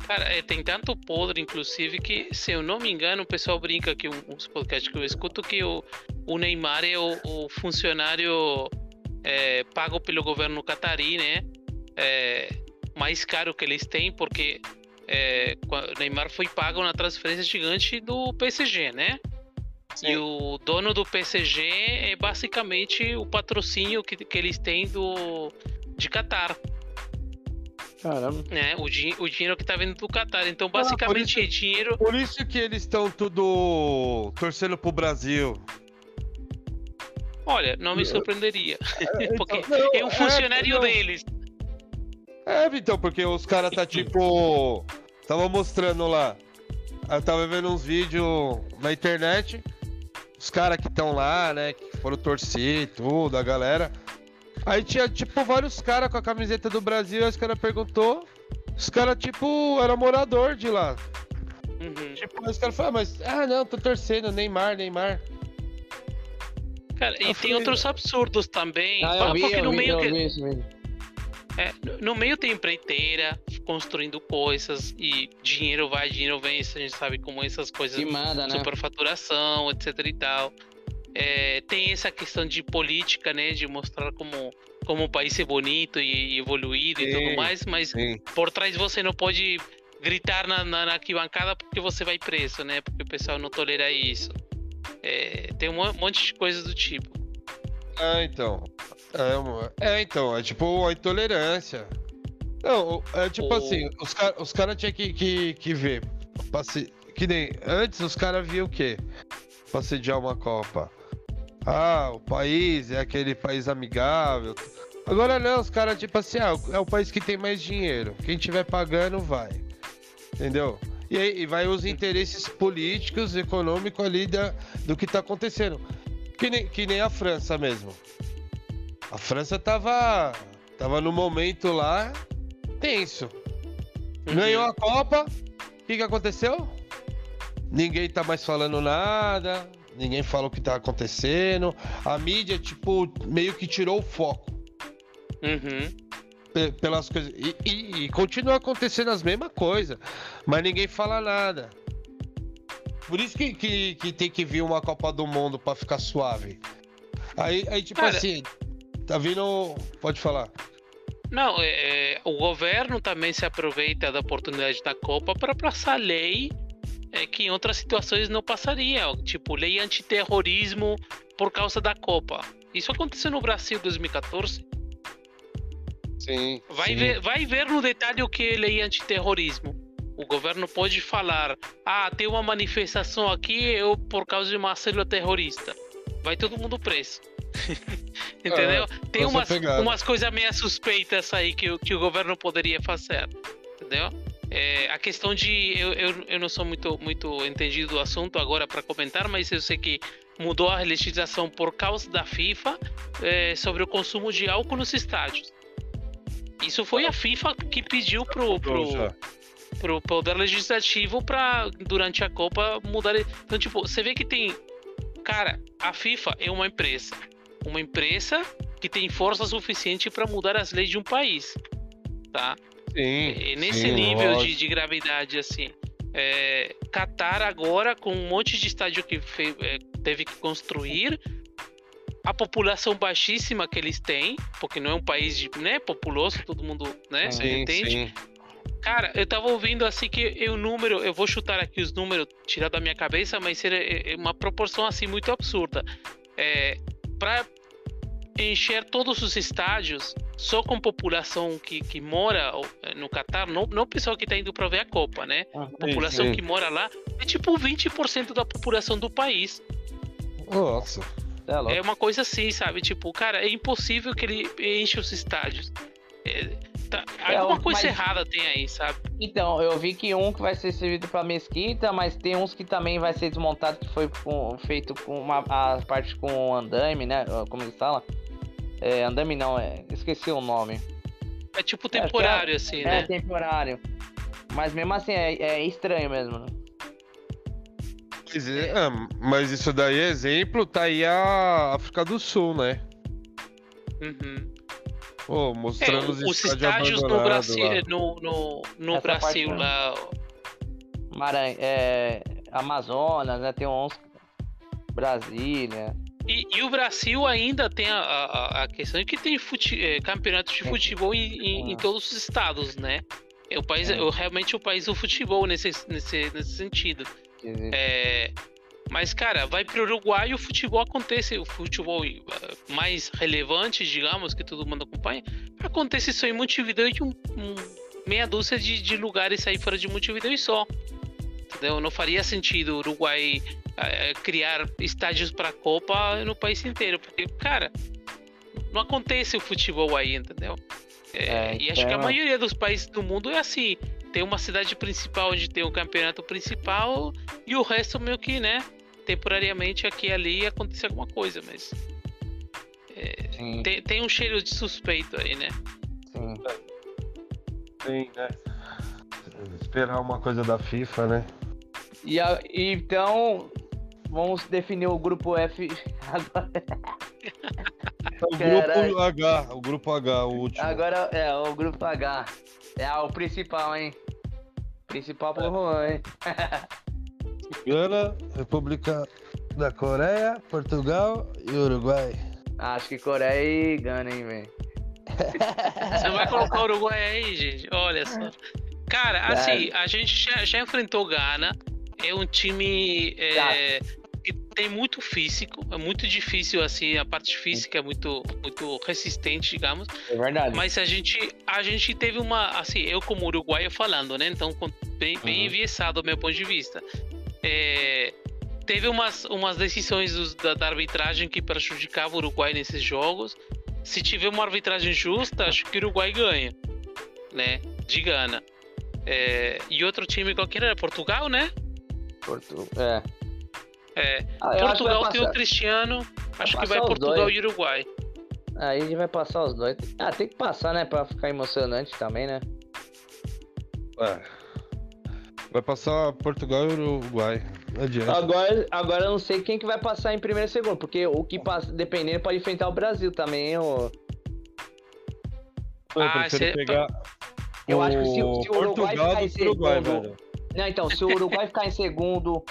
Cara, é, tem tanto podre, inclusive, que, se eu não me engano, o pessoal brinca aqui, uns podcasts que eu escuto, que o, o Neymar é o, o funcionário é, pago pelo governo catarí, né? É, mais caro que eles têm, porque é, o Neymar foi pago na transferência gigante do PSG, né? E o dono do PSG é basicamente o patrocínio que, que eles têm do, de Qatar Caramba. né? O, din- o dinheiro que tá vindo do Qatar. Então, Ah, basicamente, isso- é dinheiro. Por isso que eles estão tudo torcendo pro Brasil. Olha, não me surpreenderia. [LAUGHS] Porque Então, não, é um funcionário não. deles. É, Vitão, porque os caras tá tipo. Tava mostrando lá. Eu tava vendo uns vídeos na internet. Os caras que estão lá, né? Que foram torcer e tudo, a galera. Aí tinha, tipo, vários caras com a camiseta do Brasil. Aí os caras perguntou. Os caras, tipo, era morador de lá. Uhum. Tipo, aí os caras falaram, mas. Ah, não, tô torcendo, Neymar, Neymar. Cara, e tem outros absurdos também. Ah, Fala eu vi, porque eu no vi, meio eu que- vi isso mesmo. é, no- no meio tem empreiteira construindo coisas e dinheiro vai, dinheiro vem. Isso a gente sabe como essas coisas manda, né? superfaturação, etc e tal. É, tem essa questão de política, né? De mostrar como como o país é bonito e, e evoluído e Sim, tudo mais, mas Sim. por trás você não pode gritar na, na, na arquibancada porque você vai preso, né? Porque o pessoal não tolera isso. É, tem um mon- monte de coisas do tipo. Ah, então. É, é, então, é tipo a intolerância. Não, é tipo assim, os caras os cara tinham que, que, que ver. pra se- que nem antes os caras viam o quê? Pra sediar uma Copa. Ah, o país é aquele país amigável. Agora não, os caras, tipo assim, ah, é o país que tem mais dinheiro. Quem tiver pagando, vai. Entendeu? E aí e vai os interesses políticos, econômicos ali da, do que tá acontecendo. Que nem, que nem a França mesmo. A França tava, tava no momento lá tenso. Ganhou a Copa. O que, que aconteceu? Ninguém tá mais falando nada. Ninguém fala o que tá acontecendo. A mídia, tipo, meio que tirou o foco Uhum. pe- pelas coisas. E, e- e continua acontecendo as mesmas coisas. Mas ninguém fala nada. Por isso que, que, que tem que vir uma Copa do Mundo pra ficar suave. Aí, aí tipo Cara- assim, tá vindo. Pode falar. Não, é, é, o governo também se aproveita da oportunidade da Copa para passar lei é, que em outras situações não passaria, tipo lei antiterrorismo por causa da Copa. Isso aconteceu no Brasil em 2014. Sim. Vai ver, vai ver no detalhe o que é lei antiterrorismo. O governo pode falar: ah, tem uma manifestação aqui eu por causa de uma célula terrorista. Vai todo mundo preso. [LAUGHS] Entendeu? tem vai ser umas, umas coisas meio suspeitas aí que, o- que o governo poderia fazer. Entendeu? É, a questão de. Eu, eu, eu não sou muito, muito entendido do assunto agora para comentar, mas eu sei que mudou a legislação por causa da FIFA é, sobre o consumo de álcool nos estádios. Isso foi a FIFA que pediu pro, pro, Já. pro poder legislativo para durante a Copa mudar. Então, tipo, você vê que tem. Cara, a FIFA é uma empresa. Uma empresa que tem força suficiente para mudar as leis de um país. Tá? Sim. É nesse sim, nível de, de gravidade, assim. É, Qatar agora, com um monte de estádio que fe- é, teve que construir, a população baixíssima que eles têm, porque não é um país de, né, populoso, todo mundo né, Sim, entende. sim. Cara, eu tava ouvindo assim que o número, eu vou chutar aqui os números tirado da minha cabeça, mas seria é, é uma proporção assim muito absurda. É, para encher todos os estádios só com população que, que mora no Catar, não, não o pessoal que tá indo para ver a Copa, né? A população sim. que mora lá é tipo 20% da população do país. Nossa. É. É uma coisa assim, sabe? Tipo, cara, é impossível que ele enche os estádios. É, tá- É, alguma coisa mas- errada tem aí, sabe? Então, eu vi que um que vai ser servido pra mesquita, mas tem uns que também vai ser desmontado, que foi com- feito com uma a parte com andame, né? Como eles falam. É, andame não, é, esqueci o nome. É tipo temporário, assim, É, né? temporário. Mas mesmo assim, é, é estranho mesmo. né? Mas, é- ah, mas isso daí é exemplo, tá aí a África do Sul, né? Uhum. Pô, É, mostrando os, os, estádios no Brasil, lá. no, no, no Brasil parte lá. Maranhão, é, Amazonas, né? Tem uns. Brasília. E, e o Brasil ainda tem a, a, a questão de que tem fute, eh, campeonatos de É. futebol em, em- em todos os estados, né? É o país, É. é. realmente o país do futebol nesse, nesse, nesse sentido. quer dizer, É, mas, cara, vai pro Uruguai e o futebol acontece, o futebol eh, mais relevante, digamos, que todo mundo acompanha, acontece só em Montevideo e um, um meia dúzia de, de lugares aí fora de Montevideo e só. Entendeu? Não faria sentido o Uruguai eh, criar estádios para Copa no país inteiro, porque, cara, não acontece o futebol aí, entendeu? É, É, e acho que a então- maioria dos países do mundo é assim. Tem uma cidade principal onde tem o campeonato principal e o resto meio que, né? Temporariamente aqui e ali acontece alguma coisa, mas sim, tem, tem um cheiro de suspeito aí, né? sim. Sim, né? Esperar uma coisa da FIFA, né? E a- e então, vamos definir o grupo F agora. O Caralho. grupo H, o grupo H, o último. Agora é o grupo H. É o principal, hein? Principal pro Juan, hein? Gana, República da Coreia, Portugal e Uruguai. Acho que Coreia e Gana, hein, velho? [LAUGHS] Você vai colocar o Uruguai aí, gente? Olha só. Cara, assim, a gente já, já enfrentou Gana. É um time é, que tem muito físico. É muito difícil, assim, a parte física é muito, muito resistente, digamos. É verdade. Mas a gente, a gente teve uma. Assim, eu como uruguaio falando, né? Então, bem, bem Uhum. enviesado do meu ponto de vista. É, teve umas, umas decisões dos- da, da arbitragem que prejudicavam o Uruguai nesses jogos. Se tiver uma arbitragem justa, acho que o Uruguai ganha, né? De Gana. É, e outro time qualquer era Portugal, né? Portu... É. É, Ah, Portugal tem o. Cristiano. Acho que vai Portugal dois. e Uruguai. Aí a gente vai passar os dois. Ah, tem que passar, né? Pra ficar emocionante também, né? É. Vai passar Portugal e Uruguai. Não adianta. Agora, agora eu não sei quem que vai passar em primeiro e segundo, porque o que passa, dependendo, pode enfrentar o Brasil também, hein, ô. Eu Ah, prefiro cê- pegar. Eu acho que se o- se o Uruguai Portugal ficar em o Uruguai, segundo- velho. Não, então, se o Uruguai ficar em segundo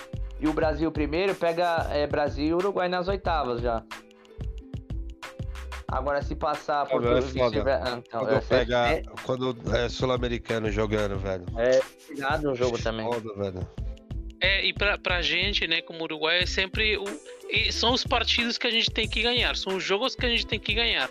e o Brasil primeiro, pega é, Brasil e Uruguai nas oitavas já. Agora se passar por é tudo, foda. vice-versa- ah, então, Quando é, pega. é, Quando é sul-americano jogando, velho. é cuidado no jogo também. Foda, velho. É, e pra, pra gente, né, como Uruguai, é sempre. O, e são os partidos que a gente tem que ganhar, são os jogos que a gente tem que ganhar,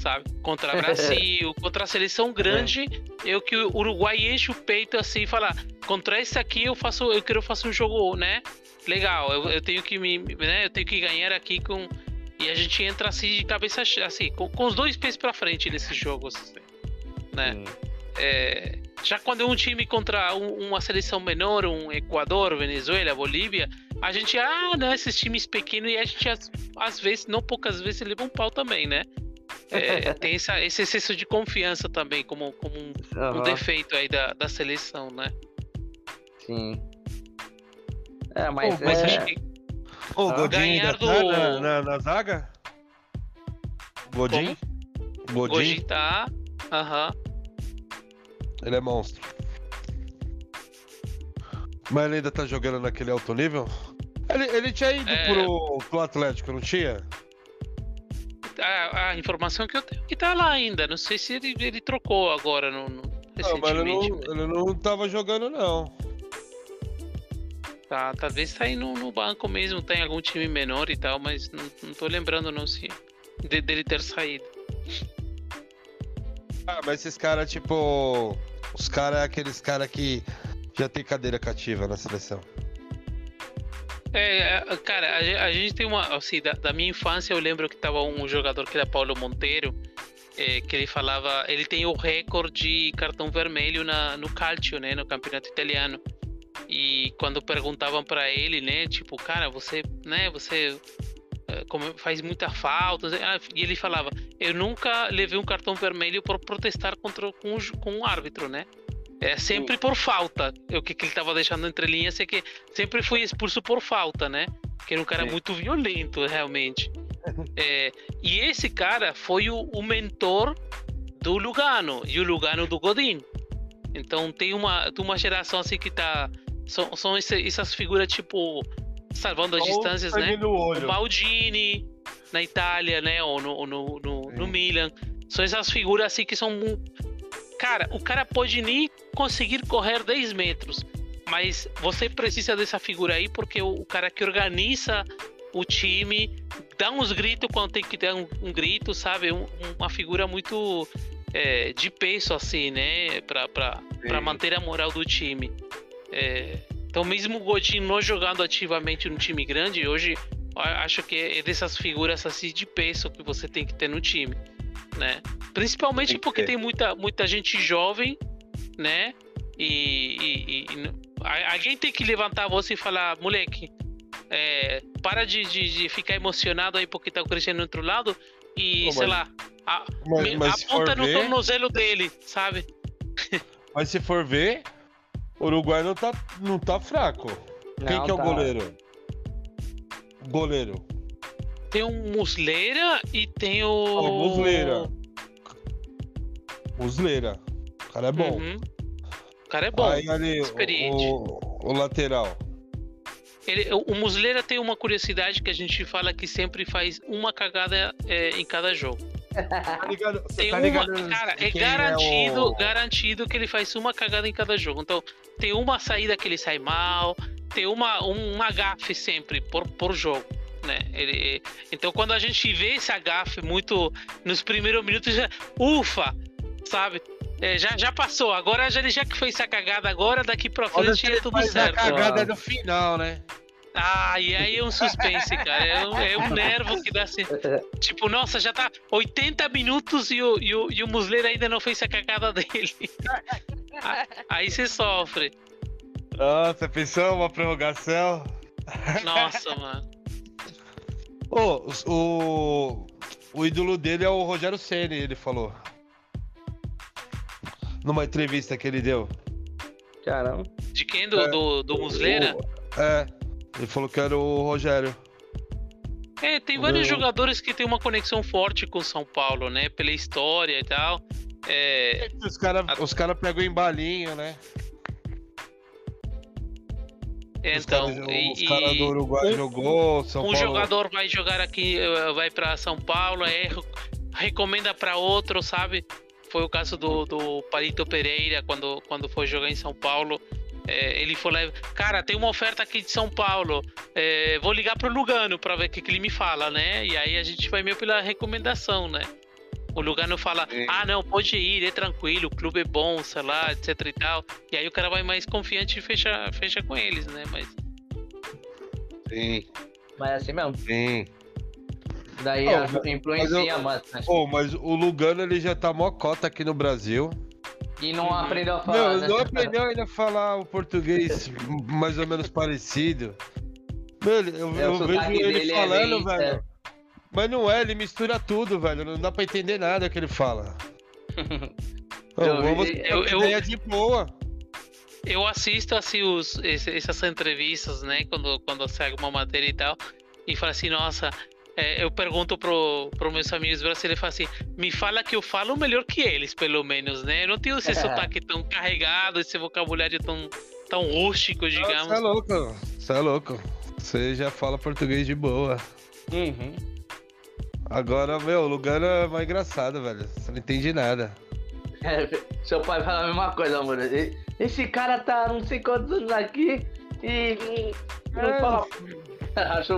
sabe? Contra [LAUGHS] Brasil, contra a seleção grande, eu que o Uruguai enche o peito assim e fala: contra esse aqui eu faço, eu quero fazer um jogo, né? Legal, eu, eu tenho que me, né, eu tenho que ganhar aqui com. E a gente entra assim de cabeça assim, com, com os dois pés pra frente nesses jogos, assim, né? Hum. É, já quando é um time contra um- uma seleção menor, um Equador, Venezuela, Bolívia, a gente, ah, não, esses times pequenos, e a gente às, às vezes, não poucas vezes, leva um pau também, né? É, tem essa- esse excesso de confiança também, como, como um, um Aham, defeito aí da, da seleção, né? sim. É, mas, Pô, Mas é, acho que Ô, o Ah. Godinho Ganhar ainda tá do- na, na, na zaga? Godinho? o Godinho? Tá. Aham. Ele é monstro. Mas ele ainda tá jogando naquele alto nível? Ele, ele tinha ido É. pro, pro Atlético, não tinha? A, a informação que eu tenho que tá lá ainda. Não sei se ele, ele trocou agora no, no- Não, mas ele não, ele não tava jogando, não. Tá, talvez tá aí no, no banco mesmo, tem algum time menor e tal, mas não, não tô lembrando não se de- dele ter saído. Ah, mas esses caras, tipo. Os caras é aqueles caras que já tem cadeira cativa na seleção. É, é, cara, a, a gente tem uma, assim, da, da minha infância eu lembro que tava um jogador que era Paulo Monteiro, é, que ele falava, ele tem o recorde de cartão vermelho na, no Calcio, né, no campeonato italiano. E quando perguntavam pra ele, né, tipo, cara, você, né, você é, faz muita falta, ah, e ele falava, eu nunca levei um cartão vermelho por protestar contra com, com um árbitro, né? É sempre por falta. O que, que ele tava deixando entre linhas é que sempre foi expulso por falta, né? Que era um cara Sim. muito violento, realmente. [LAUGHS] É, e esse cara foi o, o mentor do Lugano e o Lugano do Godin. Então tem uma, tem uma geração assim que tá. São, são esse- essas figuras tipo. Salvando as distâncias, né? O olho. Maldini na Itália, né? Ou no, no, no, no. Milan. São essas figuras assim que são. Cara, o cara pode nem conseguir correr 10 metros. Mas você precisa dessa figura aí porque o, o cara que organiza o time dá uns gritos quando tem que dar um, um grito, sabe? Um- uma figura muito é, de peso, assim, né? Pra, pra, pra manter a moral do time. É, então, mesmo o Godinho não jogando ativamente no time grande, hoje acho que é dessas figuras assim de peso que você tem que ter no time, né? Principalmente Tem que porque ter. tem muita, muita gente jovem, né? E, e- e- e alguém tem que levantar a voz e falar, moleque, é, para de, de- de ficar emocionado aí porque tá o Cristiano do outro lado e, Pô, sei mas- lá, a- Mas, me- mas aponta no ver, tornozelo dele, sabe? [LAUGHS] mas se for ver, o Uruguai não tá, não tá fraco. Quem Não, que é o tá. goleiro? Goleiro. Tem o Muslera e tem o. Ó, Muslera. Musleira. O cara é bom. Uhum. O cara é bom. Aí ali, experiente. o, o lateral. Ele, o o Muslera tem uma curiosidade que a gente fala que sempre faz uma cagada é, em cada jogo. [LAUGHS] Tá ligado? Você Tem tá uma, cara, é quem garantido, o- garantido que ele faz uma cagada em cada jogo. Então, tem uma saída que ele sai mal, tem uma, um, uma gafe sempre por, por jogo. Né? Ele, então quando a gente vê esse agafe muito nos primeiros minutos, já, ufa, sabe? É, já, já passou. Agora já, ele já que fez essa cagada, agora daqui pra frente é tudo certo. a cagada no final, né? Ah, e aí é um suspense, cara. É um, é um [LAUGHS] nervo que dá assim. Tipo, nossa, já tá 80 minutos e o, e o, e o Muslera ainda não fez a cagada [LAUGHS] dele. Aí você sofre. Nossa, pensou uma prorrogação? Nossa, mano. Ô, os- o, o ídolo dele é o Rogério Ceni, ele falou. Numa entrevista que ele deu. Caramba. De quem? Do, do, do Muslera? É, ele falou que era o Rogério. É, tem vários Eu- jogadores que tem uma conexão forte com São Paulo, né? Pela história e tal. É, Os caras os cara pegam em balinho, né? Os então, caras e- os cara e- do Uruguai jogou, São um Paulo. jogador vai jogar aqui, eh, vai pra São Paulo, é, recomenda pra outro, sabe? Foi o caso do, do Palito Pereira quando, quando foi jogar em São Paulo. É, ele falou, cara, tem uma oferta aqui de São Paulo. é, vou ligar pro Lugano pra ver o que, que ele me fala, né? E aí a gente vai meio pela recomendação, né? O Lugano fala, Sim. ah, não, pode ir, é tranquilo, o clube é bom, sei lá, etc e tal. E aí o cara vai mais confiante e fecha, fecha com eles, né? Mas Sim, Mas é assim mesmo. sim. Daí Oh, a- mas- influencia mas bastante. Pô, mas o Lugano ele já tá mó cota aqui no Brasil. E não aprendeu a falar. Não, né? não aprendeu ainda a falar o português [LAUGHS] mais ou menos parecido. Meu, ele- eu, É, eu vejo ele é falando, bem- velho. Mas não é, ele mistura tudo, velho. Não dá pra entender nada que ele fala. [LAUGHS] Eu você eu- eu- ideia de boa. eu assisto assim os, essas entrevistas, né? Quando, quando sai alguma matéria e tal, e falo assim, nossa, é, eu pergunto pro, pro meus amigos brasileiros, eu falo assim, me fala que eu falo melhor que eles, pelo menos, né? Eu não tenho esse É. sotaque tão carregado, esse vocabulário tão, tão rústico, Você é digamos. louco. Você é louco. Você já fala português de boa. Uhum. Agora, meu, o Lugano é mais engraçado, velho. Você não entende nada. É, seu pai fala a mesma coisa. E- Esse cara tá não sei quantos anos aqui e. Não É. fala. [LAUGHS] Acho.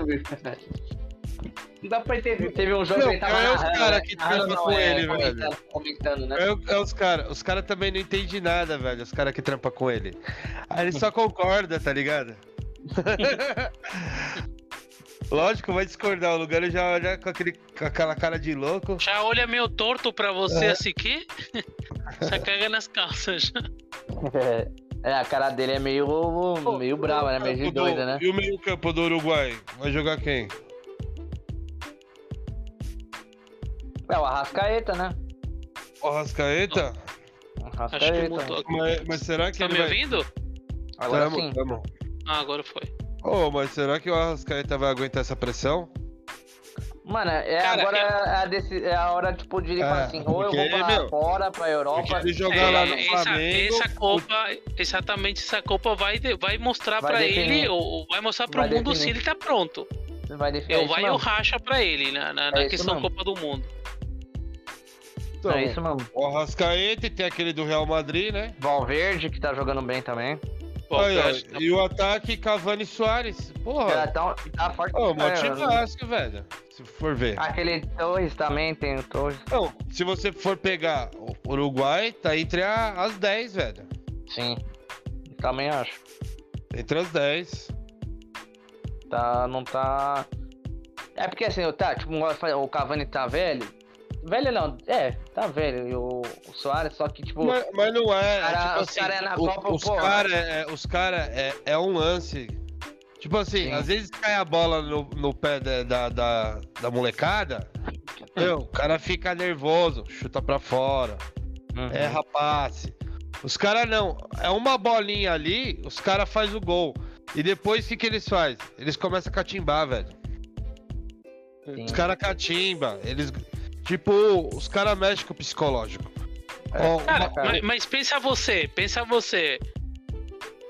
Não dá pra entender. Teve um jogo Não, que ele tava é os narrando, cara né? que trampa com é, ele, velho. Comentando, né? É, é os caras. Os caras também não entendem nada, velho. Os caras que trampam com ele. Aí ele só concorda, tá ligado? [LAUGHS] Lógico, vai discordar. O lugar já olha com, aquele, com aquela cara de louco. Já olha meio torto pra você É. assim que [LAUGHS] já caga nas calças. já. É, é, a cara dele é meio, meio brava, né? Meio do- doida, né? E o meio campo do Uruguai? Vai jogar quem? É o Arrascaeta, né? O Rascaeta? Acho que Arrascaeta. mudou. Mas, mas será que Tá ele me vai... ouvindo? Agora Tamo, sim. tamo. Ah, agora foi. Ô, mas será que o Arrascaeta vai aguentar essa pressão? Mano, é Cara, agora eu- é, a deci- é a hora, tipo, de ele É, falar assim, ou eu vou pra meu, fora, pra Europa. Ele jogar É, lá no essa, Flamengo... essa Copa, exatamente essa Copa vai, vai mostrar Vai pra definir. ele, ou vai mostrar pro Vai mundo se definir. ele tá pronto. Vai definir. Eu é isso vai mesmo. racha pra ele na, na, na É isso questão mesmo. Copa do Mundo. Então, É isso mesmo. o Arrascaeta e tem aquele do Real Madrid, né? Valverde, que tá jogando bem também. Aí, ó, que- e o ataque Cavani Soares. Porra, tá, tá forte. ô, mó é, timaço, velho. Se for ver. Aquele Torres também, tem o Torres. Não, se você for pegar o Uruguai, tá entre a- as 10, velho. Sim. Também acho. Entre as 10. Tá, não tá. É porque assim, tá, tipo, o Cavani tá velho. Velho não, é, tá velho. E o, o Soares, só que, tipo. Mas, mas não é. Cara, tipo os assim, cara é na o- Copa, os pô. cara, é, os cara é, é um lance. Tipo assim, Sim. às vezes cai a bola no, no pé da, da, da, da molecada. Meu, o cara fica nervoso, chuta pra fora. Uhum. É rapaz. Os caras não. É uma bolinha ali, os caras fazem o gol. E depois o que, que eles fazem? Eles começam a catimbar, velho. Sim. Os caras catimba. Eles. Tipo, os caras mexem com o psicológico. É. Cara, uma- mas, mas pensa você, pensa você.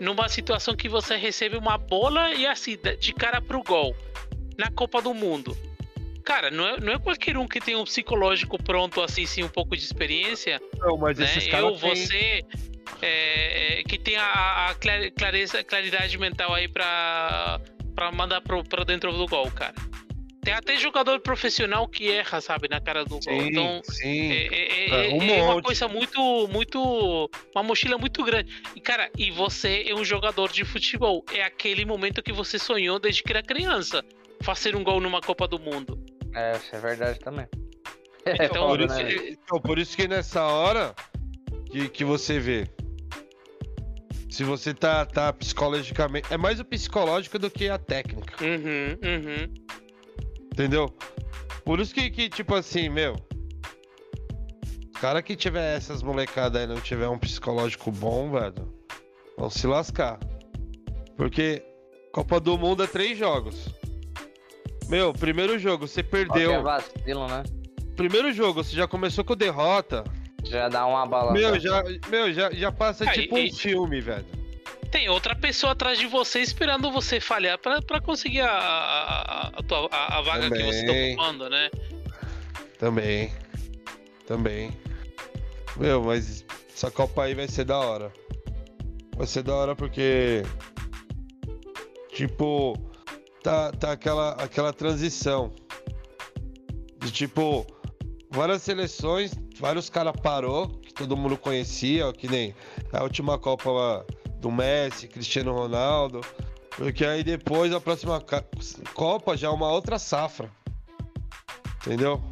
Numa situação que você recebe uma bola e assim, de cara pro gol. Na Copa do Mundo. Cara, não é, não é qualquer um que tem um psicológico pronto, assim, sim, um pouco de experiência. Não, mas né? esses Eu, caras têm- você, é, é, que tem a, a cla- clareza, claridade mental aí pra, pra mandar pro, pra dentro do gol, cara. Tem até jogador profissional que erra, sabe, na cara do gol. Sim, Então, sim. é, é- É, é- um é uma monte. coisa muito, muito. Uma mochila muito grande. E, cara, e você é um jogador de futebol. É aquele momento que você sonhou desde que era criança. Fazer um gol numa Copa do Mundo. É, isso é verdade também. [LAUGHS] É Então, Por isso, né? que, então, por isso que nessa hora que, que você vê. Se você tá, tá psicologicamente. É mais o psicológico do que a técnica. Uhum, uhum. Entendeu? Por isso que, que tipo assim, meu. Cara que tiver essas molecadas aí e não tiver um psicológico bom, velho, vão se lascar. Porque Copa do Mundo é três jogos. Meu, primeiro jogo, você perdeu. vacilo, né? Primeiro jogo, você já começou com derrota. Já dá uma bala. Meu, já, meu, já, já passa Ah, tipo e- um filme, velho. Tem outra pessoa atrás de você esperando você falhar pra, pra conseguir a, a, a, tua- a- a vaga que você tá Também. ocupando, né? Também. Também. Meu, mas essa Copa aí vai ser da hora. Vai ser da hora porque. Tipo. Tá, tá aquela, aquela transição. De tipo. Várias seleções, vários caras parou, que todo mundo conhecia, ó, que nem a última Copa do Messi, Cristiano Ronaldo. Porque aí depois a próxima Copa já é uma outra safra. Entendeu?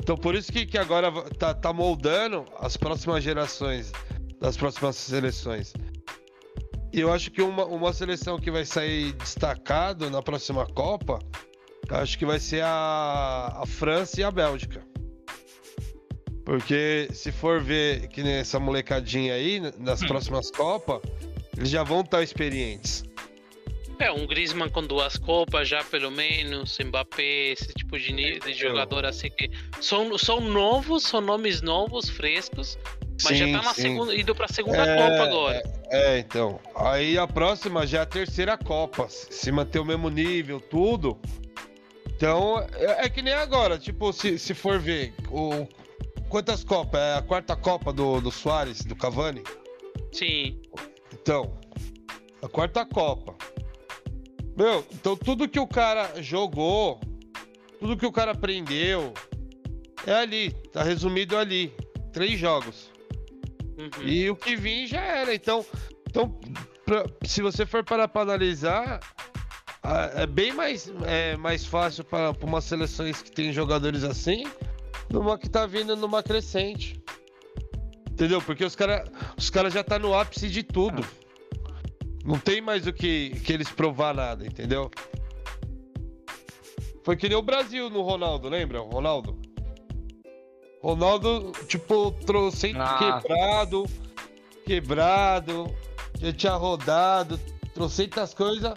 Então por isso que, que agora tá, tá moldando as próximas gerações das próximas seleções. E eu acho que uma, uma seleção que vai sair destacado na próxima Copa, acho que vai ser a, a França e a Bélgica. Porque se for ver que nem essa molecadinha aí, nas próximas Copas, eles já vão estar experientes. É, um Griezmann com duas copas já, pelo menos, Mbappé, esse tipo de, de jogador assim que são, são novos, são nomes novos, frescos, mas já Sim, tá na sim. segunda, indo pra segunda É, Copa agora. É, então. Aí a próxima já é a terceira Copa. Se se manter o mesmo nível, tudo. Então, é, é que nem agora. Tipo, se, se for ver, o, quantas Copas? É a quarta Copa do, do Soares, do Cavani? Sim. Então, a quarta Copa. Meu, então tudo que o cara jogou, tudo que o cara aprendeu, é ali. Tá resumido ali. Três jogos. Uhum. E o que vir já era. Então, então pra- se você for parar para analisar, é bem mais, é, mais fácil para para umas seleções que tem jogadores assim, numa que tá vindo numa crescente. Entendeu? Porque os caras os cara já tá no ápice de tudo. Não tem mais o que, que eles provar nada, entendeu? Foi que nem o Brasil no Ronaldo, lembra? O Ronaldo. Ronaldo, tipo, trouxe Ah. quebrado, quebrado, já tinha rodado, trouxe tantas coisas.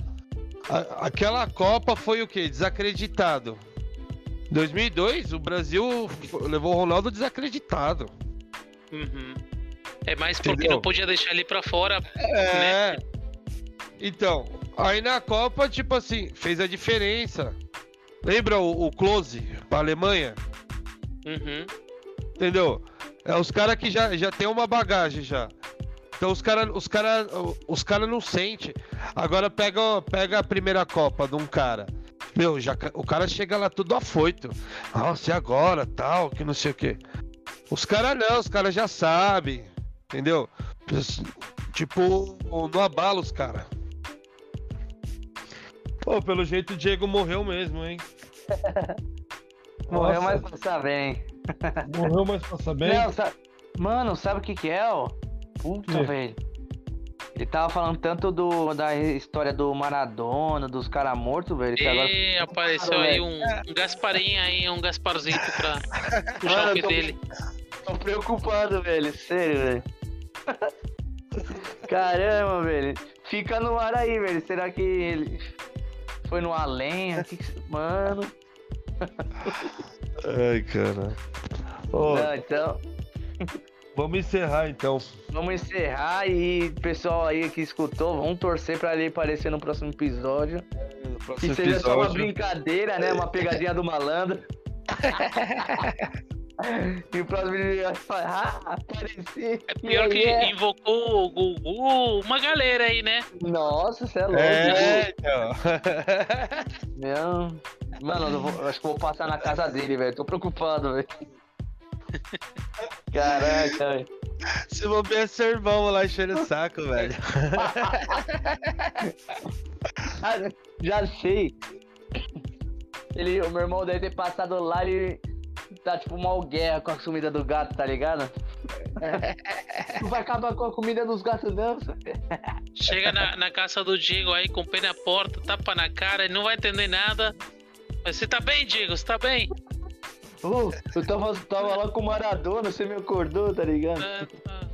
Aquela Copa foi o quê? Desacreditado. 2002, o Brasil levou o Ronaldo desacreditado. Uhum. É mais porque Entendeu? não podia deixar ele pra fora. É. Então, aí na Copa, tipo assim, fez a diferença. Lembra o, o Close pra Alemanha? Uhum. Entendeu? É os caras que já, já tem uma bagagem já. Então os caras os cara, os cara não sente. Agora pega, pega a primeira Copa de um cara. Meu, já, o cara chega lá tudo afoito. Nossa, e agora? Tal, que não sei o quê. Os caras não, os caras já sabem. Entendeu? Tipo, não abala os caras. Pô, pelo jeito o Diego morreu mesmo, hein? [LAUGHS] Morreu, mas sabe, hein? Morreu, mas passa bem. Não, sa- Mano, sabe o que que é, ó? Puta, Que? velho. Ele tava falando tanto do, da história do Maradona, dos caras mortos, velho. que agora- E apareceu aí um, um Gasparinho aí, um Gasparzito pra [LAUGHS] puxar Mano, o pé tô- dele. Tô preocupado, velho. Sério, velho. [LAUGHS] Caramba, velho. Fica no ar aí, velho. Será que ele foi no além? Que Mano. Ai, cara. Ô, Não, então, vamos encerrar então. vamos encerrar e pessoal aí que escutou, vamos torcer pra ele aparecer no próximo episódio. Que Próximo seja só uma episódio. brincadeira, né? Uma pegadinha do malandro. [LAUGHS] e o próximo vídeo vai falar, ah, apareci. É pior que yeah. invocou o Gugu, uma galera aí, né? Nossa, você é louco. É, então. Meu... Mano, eu, vou- eu acho que eu vou passar na casa dele, velho. Tô preocupado, velho. Caraca, velho. Se bobear é seu irmão lá enchendo o saco, velho. [LAUGHS] Ah, Já sei. Ele, o meu irmão deve ter passado lá e tá tipo mal guerra com a comida do gato, tá ligado? Não [LAUGHS] vai acabar com a comida dos gatos, não. Chega na, na casa do Diego aí com o pé na porta, tapa na cara, ele não vai entender nada. Mas você tá bem, Diego? Você tá bem? Ô, eu tava, tava lá com o Maradona, você me acordou, tá ligado? Ah, ah.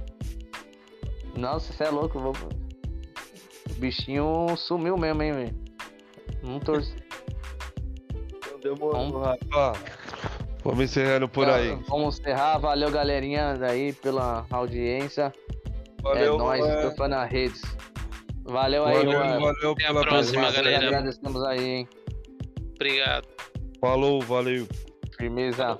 Nossa, você é louco, vou... O bichinho sumiu mesmo, hein, velho. Não torce. Demorou, Rafa. Vamos encerrando por aí. Vamos encerrar. Valeu, galerinha, aí pela audiência. Valeu, é nóis, estufando as redes. Valeu aí, Valeu, Juan. valeu Até a pela próxima, presença. galera. Agradecemos aí, hein. Obrigado. Falou, valeu. Firmeza.